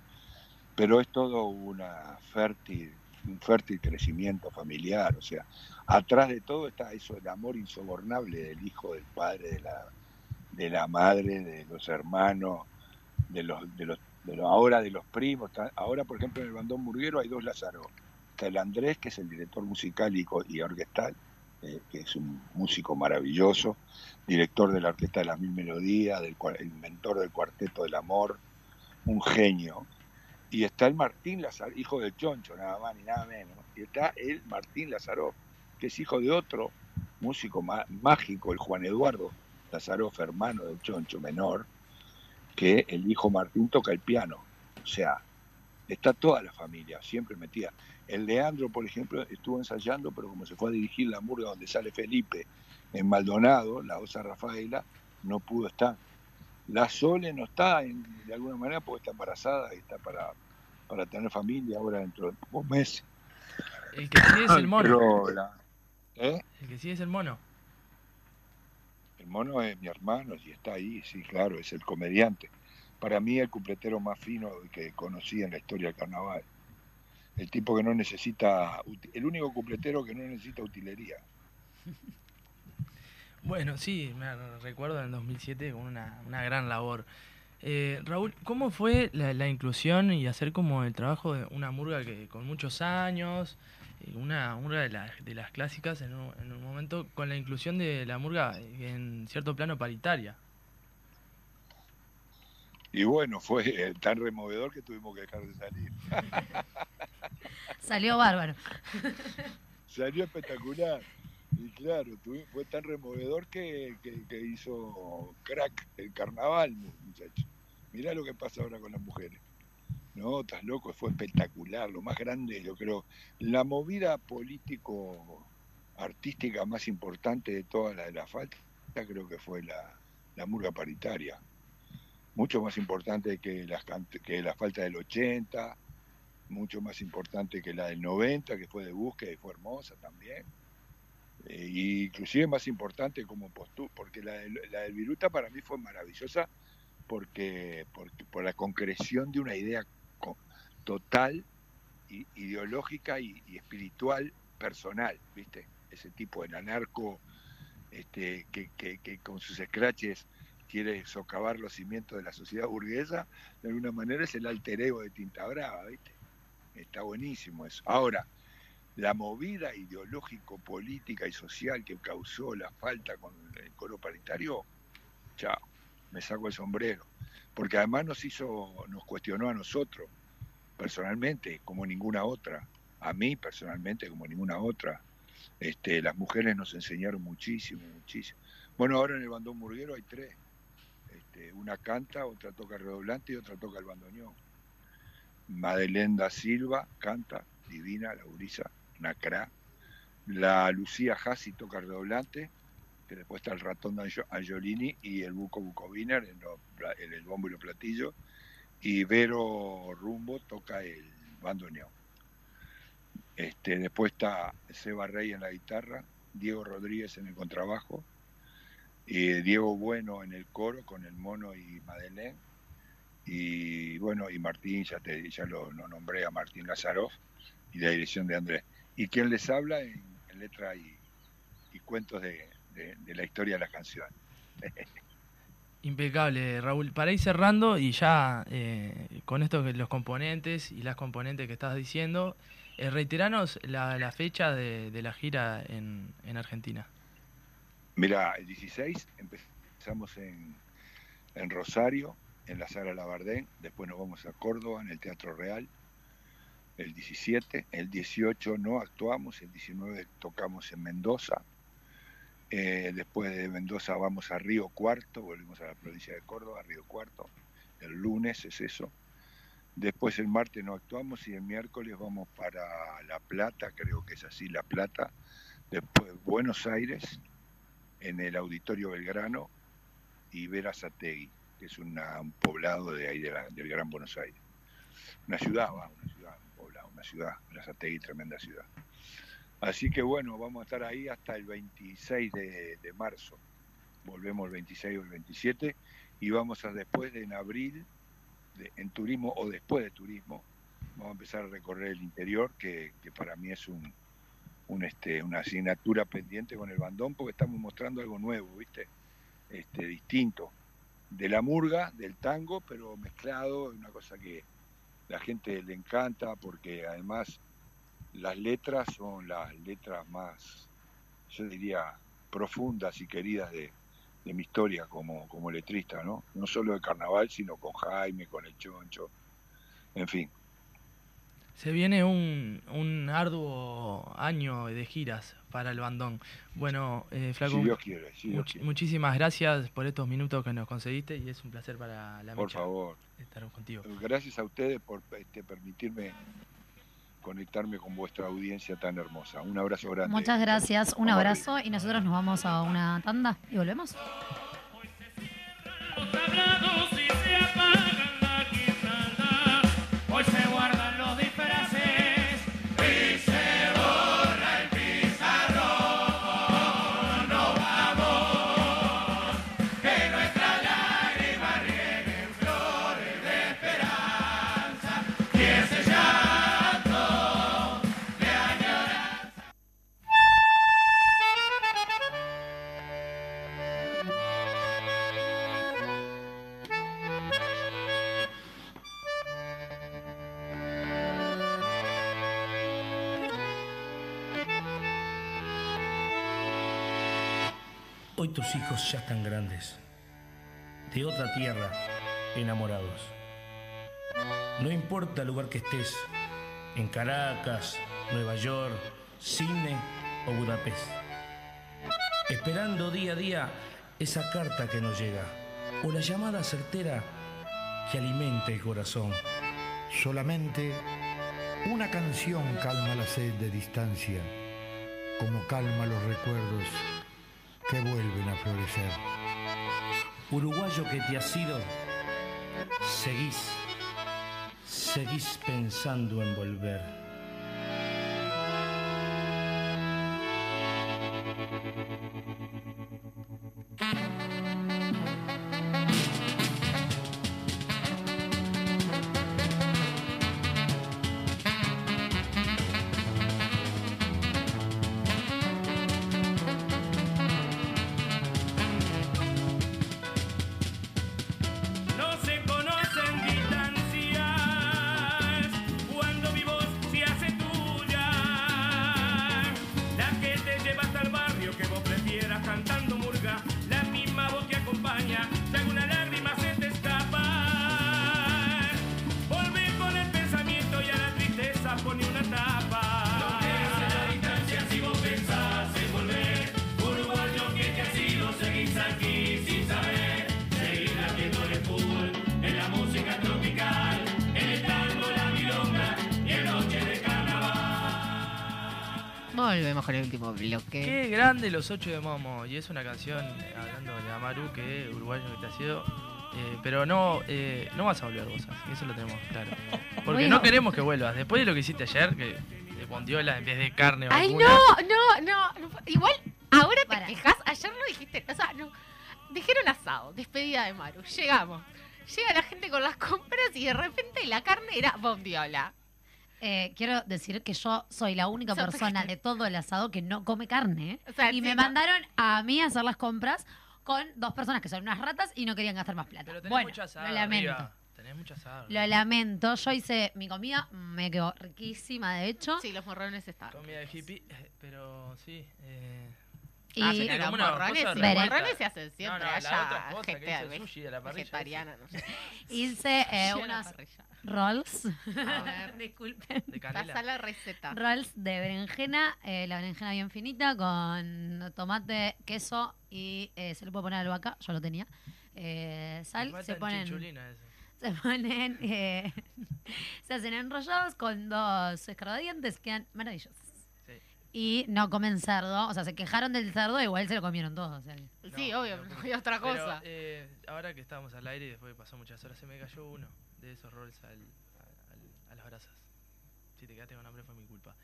Pero es todo una fértil, un fértil crecimiento familiar, o sea, atrás de todo está eso, el amor insobornable del hijo, del padre, de la, de la madre, de los hermanos, de los, de los, de los ahora de los primos. Ahora, por ejemplo, en el bandón murguero hay dos Lázaro, está el Andrés, que es el director musical y, y orquestal, que es un músico maravilloso, director de la Orquesta de las Mil Melodías, el inventor del Cuarteto del Amor, un genio. Y está el Martín Lazaro, hijo del Choncho, nada más ni nada menos. Y está el Martín Lazarov, que es hijo de otro músico mágico, el Juan Eduardo Lazarov, hermano del Choncho menor, que el hijo Martín toca el piano. O sea, está toda la familia, siempre metida. El Leandro, por ejemplo, estuvo ensayando, pero como se fue a dirigir la murga donde sale Felipe en Maldonado, la osa Rafaela, no pudo estar. La Sole no está en- de alguna manera porque está embarazada y está para, para tener familia ahora dentro de pocos meses. El que sí es el mono. La- ¿eh? El que sí es el mono. El mono es mi hermano y está ahí, sí, claro, es el comediante. Para mí el cupletero más fino que conocí en la historia del carnaval. El tipo que no necesita, el único cupletero que no necesita utilería. Bueno, sí, me recuerdo en 2007 con una, una gran labor. Eh, Raúl, ¿cómo fue la, la inclusión y hacer como el trabajo de una murga que con muchos años, eh, una murga de, las de las clásicas en un, en un momento con la inclusión de la murga en cierto plano paritaria? Y bueno, fue tan removedor que tuvimos que dejar de salir. Salió bárbaro. Salió espectacular. Y claro, fue tan removedor que, que- que hizo crack el carnaval, mu- muchachos. Mirá lo que pasa ahora con las mujeres. No, estás loco, fue espectacular, lo más grande, yo creo. La movida político-artística más importante de toda la de la falta, creo que fue la, la murga paritaria. Mucho más importante que, las, que la falta del 80, mucho más importante que la del 90, que fue de búsqueda y fue hermosa también. Eh, y inclusive más importante como postura, porque la, la del Viruta para mí fue maravillosa porque, por la concreción de una idea total, i- ideológica y, y espiritual personal, ¿viste? Ese tipo de anarco este, que, que- que con sus scratches quiere socavar los cimientos de la sociedad burguesa, de alguna manera es el alter ego de Tinta Brava, ¿viste? Está buenísimo eso. Ahora, la movida ideológico, política y social que causó la falta con el coro paritario, chao, me saco el sombrero. Porque además nos hizo, nos cuestionó a nosotros, personalmente, como ninguna otra. A mí, personalmente, como ninguna otra. Este, las mujeres nos enseñaron muchísimo, muchísimo. Bueno, ahora en el bandón murguero hay tres. Este, una canta, otra toca el redoblante y otra toca el bandoneón. Madeleine da Silva canta, divina, la Urisa, una cra. La Lucía Hassi toca redoblante, que después está el ratón de Angiolini y el buco Bucoviner en, en el bombo y los platillos. Y Vero Rumbo toca el bandoneón. Este, después está Seba Rey en la guitarra, Diego Rodríguez en el contrabajo, y Diego Bueno en el coro con el mono y Madeleine y bueno, y Martín, ya, te, ya lo, nombré a Martín Lazarov, y la dirección de Andrés. Y quien les habla en, letra y, y cuentos de, de- la historia de las canciones. Impecable, Raúl. Para ir cerrando y ya eh, con esto que los componentes y las componentes que estás diciendo, eh, reiteranos la, la fecha de, de la gira en, en Argentina. Mira, el 16 empezamos en, en Rosario, en la Sala Labardén, después nos vamos a Córdoba, en el Teatro Real, el 17, el 18 no actuamos, el 19 tocamos en Mendoza, eh, después de Mendoza vamos a Río Cuarto, volvemos a la provincia de Córdoba, Río Cuarto, el lunes es eso, después el martes no actuamos y el miércoles vamos para La Plata, creo que es así, La Plata, después Buenos Aires, en el Auditorio Belgrano y Verazategui, que es una- un poblado de ahí del Gran Buenos Aires. Una ciudad, va, una ciudad, un poblado, una ciudad, tremenda ciudad. Así que bueno, vamos a estar ahí hasta el 26 de, de marzo. Volvemos el 26 o el 27 y vamos a después de en abril, de- en turismo o después de turismo, vamos a empezar a recorrer el interior, que, que para mí es un, un, este, una asignatura pendiente con el bandón porque estamos mostrando algo nuevo, ¿viste? Este, distinto. De la murga, del tango, pero mezclado, una cosa que la gente le encanta porque además las letras son las letras más, yo diría, profundas y queridas de, de mi historia como, como letrista, ¿no? No solo de carnaval, sino con Jaime, con el Choncho, en fin. Se viene un, un arduo año de giras para el bandón. Bueno, eh, Flaco, Si Dios quiere, si Dios much- quiere. muchísimas gracias por estos minutos que nos concediste y es un placer para la Por mecha favor. estar contigo. Gracias a ustedes por este, permitirme conectarme con vuestra audiencia tan hermosa. Un abrazo grande. Muchas gracias, un Vamos abrazo y nosotros nos vamos a una tanda y volvemos. De otra tierra, enamorados. No importa el lugar que estés, en Caracas, Nueva York, Cine o Budapest. Esperando día a día esa carta que nos llega, o la llamada certera que alimente el corazón. Solamente una canción calma la sed de distancia, como calma los recuerdos que vuelven a florecer. Uruguayo que te has sido, seguís, seguís pensando en volver. Grande los ocho de Momo. Y es una canción hablando de Amaru, que uruguayo que te ha sido. Eh, pero no, eh, no vas a volver vos, así, eso lo tenemos claro. Porque Bueno. no queremos que vuelvas. Después de lo que hiciste ayer, que de bondiola en vez de carne Ay, no, no, no. Igual, ahora te quejas. Ayer no dijiste. O sea, no. Dijeron asado, despedida de Maru. Llegamos. Llega la gente con las compras y de repente la carne era bondiola. Eh, quiero decir que yo soy la única persona de todo el asado que no come carne. ¿eh? O sea, y sí, me no. mandaron a mí a hacer las compras con dos personas que son unas ratas y no querían gastar más plata. Pero tenés bueno, mucha asada, lo lamento. amiga. Tenés mucha asada. Lo lamento. Yo hice mi comida, me quedó riquísima, de hecho. Sí, los morrones estaban. Comida de hippie, eh, pero sí. Eh, Y- Ah, los una morrones, sí, se hacen siempre. No, no, la allá, otra cosa que ve- sushi de la parrilla, vegetariana, no sé. Hice eh, Sí, rolls. A ver, Disculpen. De Pasa la receta. Rolls de berenjena, eh, la berenjena bien finita, con tomate, queso y eh, se le puede poner albahaca, yo lo tenía. Eh, sal, se ponen. eso. Se ponen. eh, se hacen enrollados con dos escarbadientes, quedan maravillosos. Sí. Y no comen cerdo, o sea, se quejaron del cerdo, igual se lo comieron todos. o sea Sí, obvio, no otra Pero, cosa. eh, ahora que estábamos al aire y después que pasó muchas horas, se me cayó uno de esos rolls al, a- al- a las brasas. Si te quedaste con hambre fue mi culpa.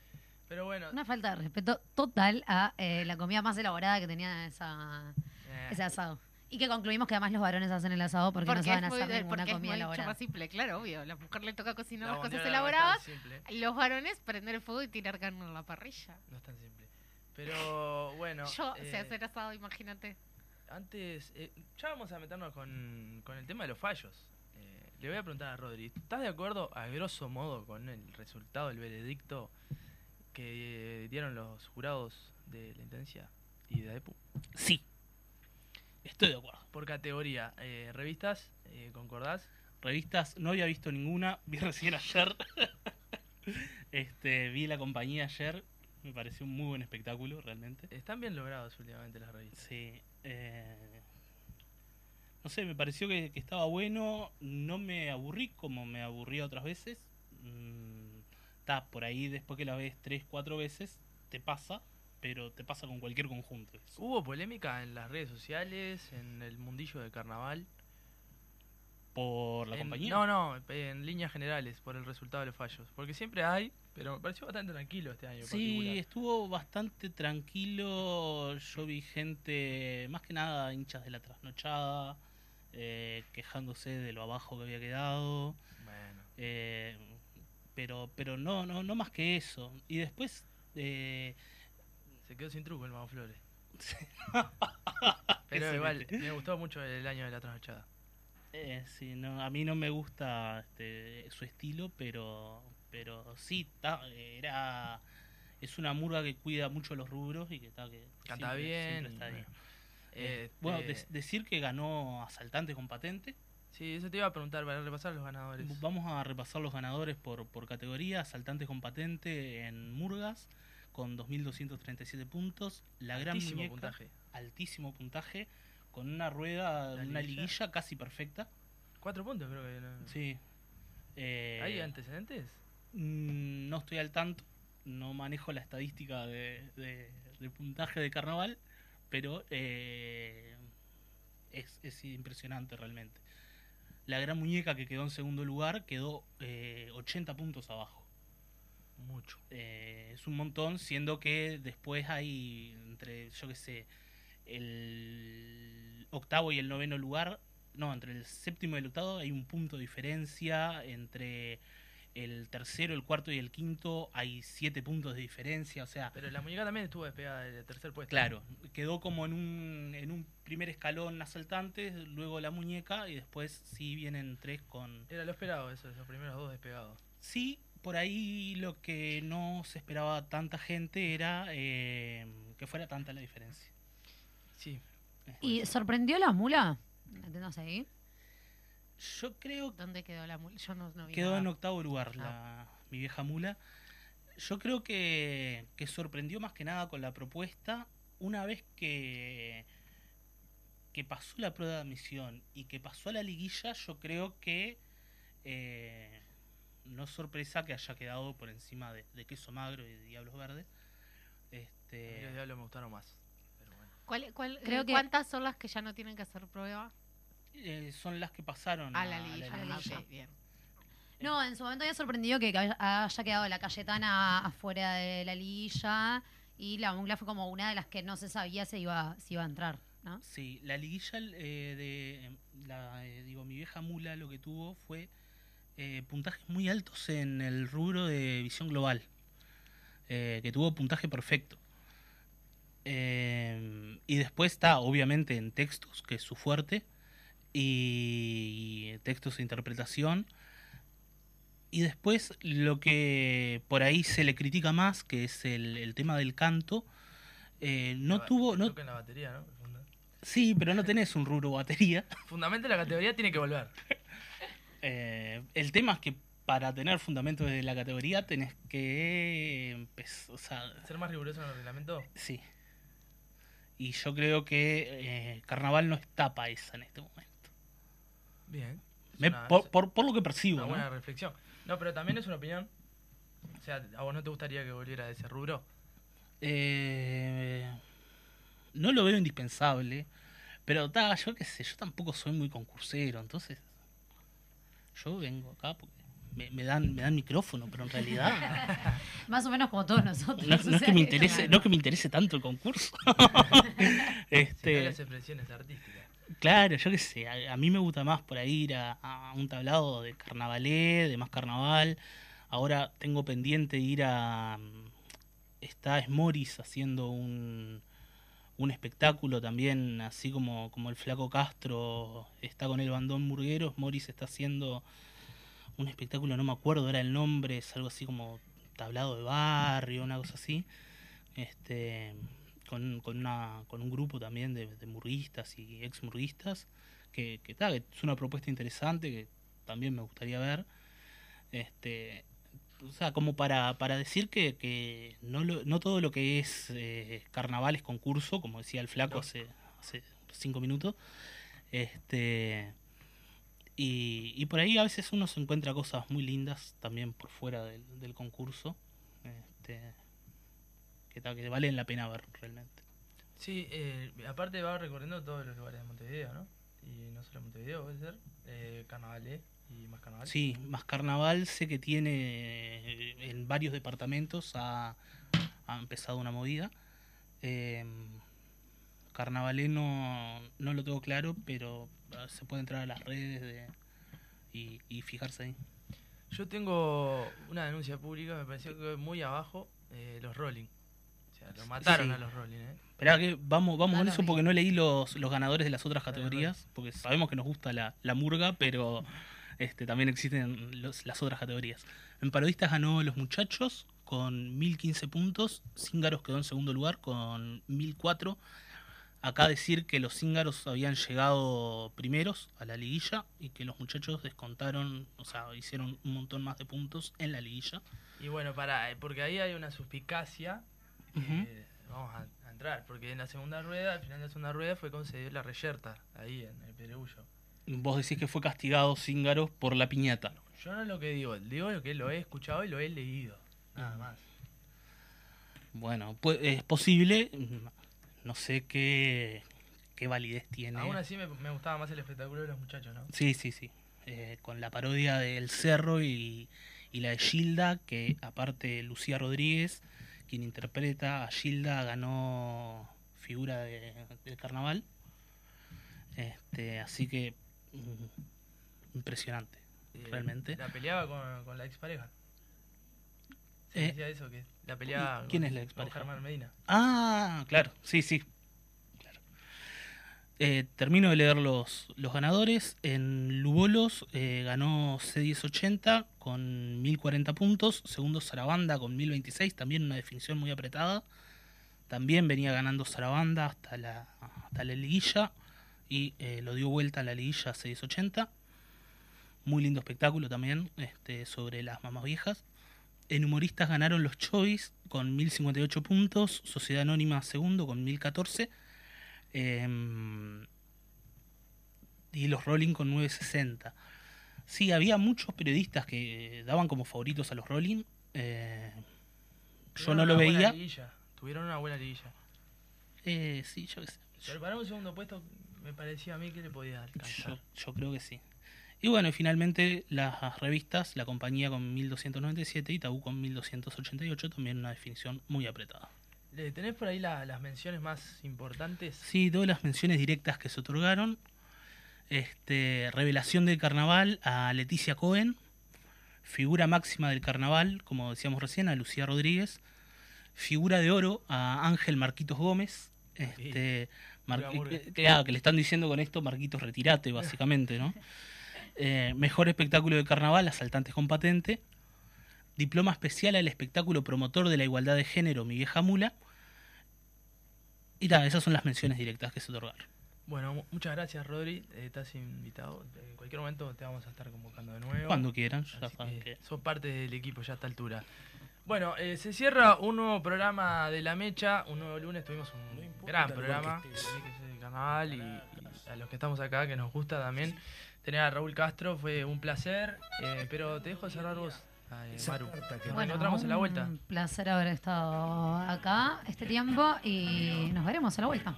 Pero bueno, Una falta de respeto total a eh, la comida más elaborada que tenía esa, Eh. ese asado. Y que concluimos que además los varones hacen el asado porque, no Porque saben es, muy, hacer ninguna porque es comida mucho elaborada. más simple, claro, obvio. La mujer le toca cocinar La las cosas no es elaboradas. simple. Los varones prender el fuego y tirar carne en la parrilla. no es tan simple. Pero bueno. Yo sé eh, hacer asado, imagínate. Antes, eh, ya vamos a meternos con, con el tema de los fallos. Eh, le voy a preguntar a Rodri, ¿estás de acuerdo a grosso modo con el resultado del veredicto que dieron los jurados de la Intendencia y de AEPU? Sí, estoy de acuerdo. Por categoría, eh, revistas, eh, ¿concordás? Revistas, no había visto ninguna, vi recién ayer. este, vi la compañía ayer, me pareció un muy buen espectáculo realmente. Están bien logrados últimamente las revistas. Sí. eh, no sé, me pareció que, que estaba bueno, no me aburrí como me aburría otras veces. Mm, Está por ahí después que la ves tres, cuatro veces, te pasa, pero te pasa con cualquier conjunto. eso. ¿Hubo polémica en las redes sociales, en el mundillo del carnaval? ¿Por la En- compañía? No, no, en líneas generales, por el resultado de los fallos. Porque siempre hay, pero me pareció bastante tranquilo este año. Sí, particular. estuvo bastante tranquilo. Yo vi gente, más que nada hinchas de la trasnochada, eh, quejándose de lo abajo que había quedado. Bueno. Eh, pero pero no, no, no más que eso. Y después. eh, Se quedó sin truco el Mago Flores. Pero igual, me gustó mucho el año de la trasnochada. eh, sí, no, a mí no me gusta este, su estilo, pero pero sí, ta- era es una murga que cuida mucho los rubros y que está que Canta siempre- bien, siempre está y bien. bueno. Eh, Este- bueno, de- decir que ganó asaltantes con patente. Sí, eso te iba a preguntar para repasar los ganadores. Vamos a repasar los ganadores por, por categoría. Asaltantes con patente en Murgas con 2.237 puntos. La gran Altísimo muñeca, puntaje. altísimo puntaje, con una rueda, una liguilla. liguilla casi perfecta. Cuatro puntos creo que. no- Sí. Eh, ¿Hay antecedentes? mm, No estoy al tanto, no manejo la estadística de, de- de puntaje de carnaval, pero eh, es, es impresionante realmente. La gran muñeca que quedó en segundo lugar quedó eh, 80 puntos abajo. Mucho. Eh, es un montón, siendo que después hay entre, yo qué sé, el octavo y el noveno lugar, no, entre el séptimo y el octavo hay un punto de diferencia, entre el tercero, el cuarto y el quinto hay siete puntos de diferencia, o sea, Pero la muñeca también estuvo despegada del tercer puesto. claro, quedó como en un, en un primer escalón asaltantes, luego la muñeca y después sí vienen tres con... Era lo esperado eso, esos primeros dos despegados. Sí, por ahí lo que no se esperaba tanta gente era eh, que fuera tanta la diferencia. Sí. ¿Y sorprendió la mula? ¿La tenés ahí? Yo creo ¿Dónde quedó la mula? Yo no, no vi Quedó nada. en octavo lugar la, mi vieja mula. Yo creo que, que sorprendió más que nada con la propuesta una vez que, que pasó la prueba de admisión y que pasó a la liguilla, yo creo que eh, no es sorpresa que haya quedado por encima de, de Queso Magro y de Diablos Verdes. A mí Este, los diablos me gustaron más. Pero bueno. ¿Cuál, cuál, Creo eh, que- ¿Cuántas son las que ya no tienen que hacer prueba? Eh, son las que pasaron A la liguilla. a la Ah, liguilla. ok, bien. No, en su momento había sorprendido que haya quedado la Cayetana afuera de la liguilla y la Mungla fue como una de las que no se sabía si iba, si iba a entrar, ¿no? Sí, la liguilla eh, de la, eh, digo, mi vieja mula lo que tuvo fue eh, puntajes muy altos en el rubro de visión global, que tuvo puntaje perfecto. Eh, y después está, obviamente, en textos, que es su fuerte, y textos de interpretación. Y después lo que por ahí se le critica más, que es el, el tema del canto, eh, no La- tuvo... No, toquen la batería, ¿no? Sí, pero no tenés un rubro batería. Fundamentalmente la categoría tiene que volver. Eh, el tema es que para tener fundamentos de la categoría tenés que empezar, o sea, Ser más riguroso en el reglamento. sí. Y yo creo que eh, Carnaval no está para esa en este momento. Bien. Me- una- por, por, por lo que percibo, una ¿no? buena reflexión. No, pero también es una opinión. O sea, ¿a vos no te gustaría que volviera de ese rubro? Eh, no lo veo indispensable, pero ta, yo qué sé, yo tampoco soy muy concursero, entonces yo vengo acá porque me, me dan me dan micrófono, pero en realidad Más o menos como todos nosotros. no, es que me interese, no es que me interese tanto el concurso. Si no este, las expresiones artísticas. Claro, yo qué sé, a, mí me gusta más por ahí ir a, un tablado de carnavalé, de más carnaval. Ahora tengo pendiente ir a mm, está Smoris haciendo un un espectáculo también, así como, como el Flaco Castro está con el bandón Murgueros, Morris está haciendo un espectáculo, no me acuerdo, era el nombre, es algo así como tablado de barrio, una cosa así. Este, con, con, una, con un grupo también de, de murguistas y ex murguistas, que, que, que es una propuesta interesante que también me gustaría ver. Este, o sea, como para, para decir que, que no, lo- no todo lo que es eh, carnaval es concurso, como decía el flaco No. hace, hace cinco minutos. Este, y, y por ahí a veces uno se encuentra cosas muy lindas también por fuera del, del concurso. Este, que, que valen la pena ver realmente. Sí, eh, aparte va recorriendo todos los lugares de Montevideo, ¿no? Y no solo Montevideo, puede ser. Eh, Carnavalé y más carnaval. Sí, más carnaval sé que tiene eh, en varios departamentos ha, ha empezado una movida. Eh, Carnavalé no, no lo tengo claro, pero ah, se puede entrar a las redes de- y, y fijarse ahí. Yo tengo una denuncia pública, me pareció que muy abajo, eh, los Rolling. Sea, lo mataron Sí. a los Rolling, ¿eh? Esperá que vamos, vamos con eso porque no leí los, los ganadores de las otras categorías, porque sabemos que nos gusta la, la murga, pero este, también existen los- las otras categorías. En parodistas ganó Los Muchachos con 1015 puntos, Cíngaros quedó en segundo lugar con 1004. Acá decir que los Cíngaros habían llegado primeros a la liguilla y que los muchachos descontaron, o sea, hicieron un montón más de puntos en la liguilla. Y bueno, para, eh, porque ahí hay una suspicacia. Ujú. Vamos a, a entrar, porque en la segunda rueda, al final de la segunda rueda, fue concedido la reyerta, ahí en el Perugullo. Vos decís que fue castigado Cíngaros por la piñata. Yo no es lo que digo, digo lo que lo he escuchado y lo he leído. Nada más. Bueno, pues, es posible, no sé qué, qué validez tiene. Aún así me, me gustaba más el espectáculo de los muchachos, ¿no? Sí, sí, sí. Eh, con la parodia del Cerro y, y la de Gilda, que aparte Lucía Rodríguez, quien interpreta a Gilda, ganó figura de- del carnaval. Este, así que mm, impresionante, Eh, realmente. La peleaba con, con la expareja. Se Eh, decía eso, que la peleaba ¿y quién con- es la expareja? Germán Medina. Ah, claro, sí, sí. Eh, termino de leer los, los ganadores. En Lubolos eh, ganó C1080 con 1040 puntos. Segundo Sarabanda con 1026, también una definición muy apretada. También venía ganando Sarabanda hasta la, hasta la liguilla y eh, lo dio vuelta a la liguilla C1080. Muy lindo espectáculo también este, sobre las mamás viejas. En humoristas ganaron los Choice con 1058 puntos, Sociedad Anónima segundo con 1014 em, y los Rolling con 960. Sí, había muchos periodistas que daban como favoritos a los Rolling. eh, yo no lo veía. liguilla, Tuvieron una buena liguilla. Eh, sí, yo qué sé. Pero para un segundo puesto me parecía a mí que le podía alcanzar. Yo, yo creo que sí. Y bueno, y finalmente las revistas, la compañía con 1297 y Tabú con 1288, también una definición muy apretada. ¿Le ¿Tenés por ahí la- las menciones más importantes? Sí, todas las menciones directas que se otorgaron. Este, revelación del carnaval a Leticia Cohen. Figura máxima del carnaval, como decíamos recién, a Lucía Rodríguez. Figura de oro a Ángel Marquitos Gómez. Este, Mar- murga. eh, claro, que le están diciendo con esto Marquitos retirate, básicamente, ¿no? Eh, mejor espectáculo de carnaval, Asaltantes con Patente. Diploma especial al espectáculo promotor de la igualdad de género, Mi vieja mula. Y nada, esas son las menciones directas que se otorgaron. Bueno, mu- muchas gracias, Rodri. Eh, estás invitado. En cualquier momento te vamos a estar convocando de nuevo. Cuando quieran, ya saben que que- Sos parte del equipo ya a esta altura. Bueno, eh, se cierra un nuevo programa de La Mecha. Un nuevo lunes tuvimos un gran programa. que estés. para mí que es el carnaval y, y a los que estamos acá, que nos gusta también. Tener a Raúl Castro fue un placer. eh, pero te dejo cerrar vos, Ah, Maru. Que bueno, nos encontramos en la vuelta. Un placer haber estado acá este tiempo y nos veremos a la vuelta.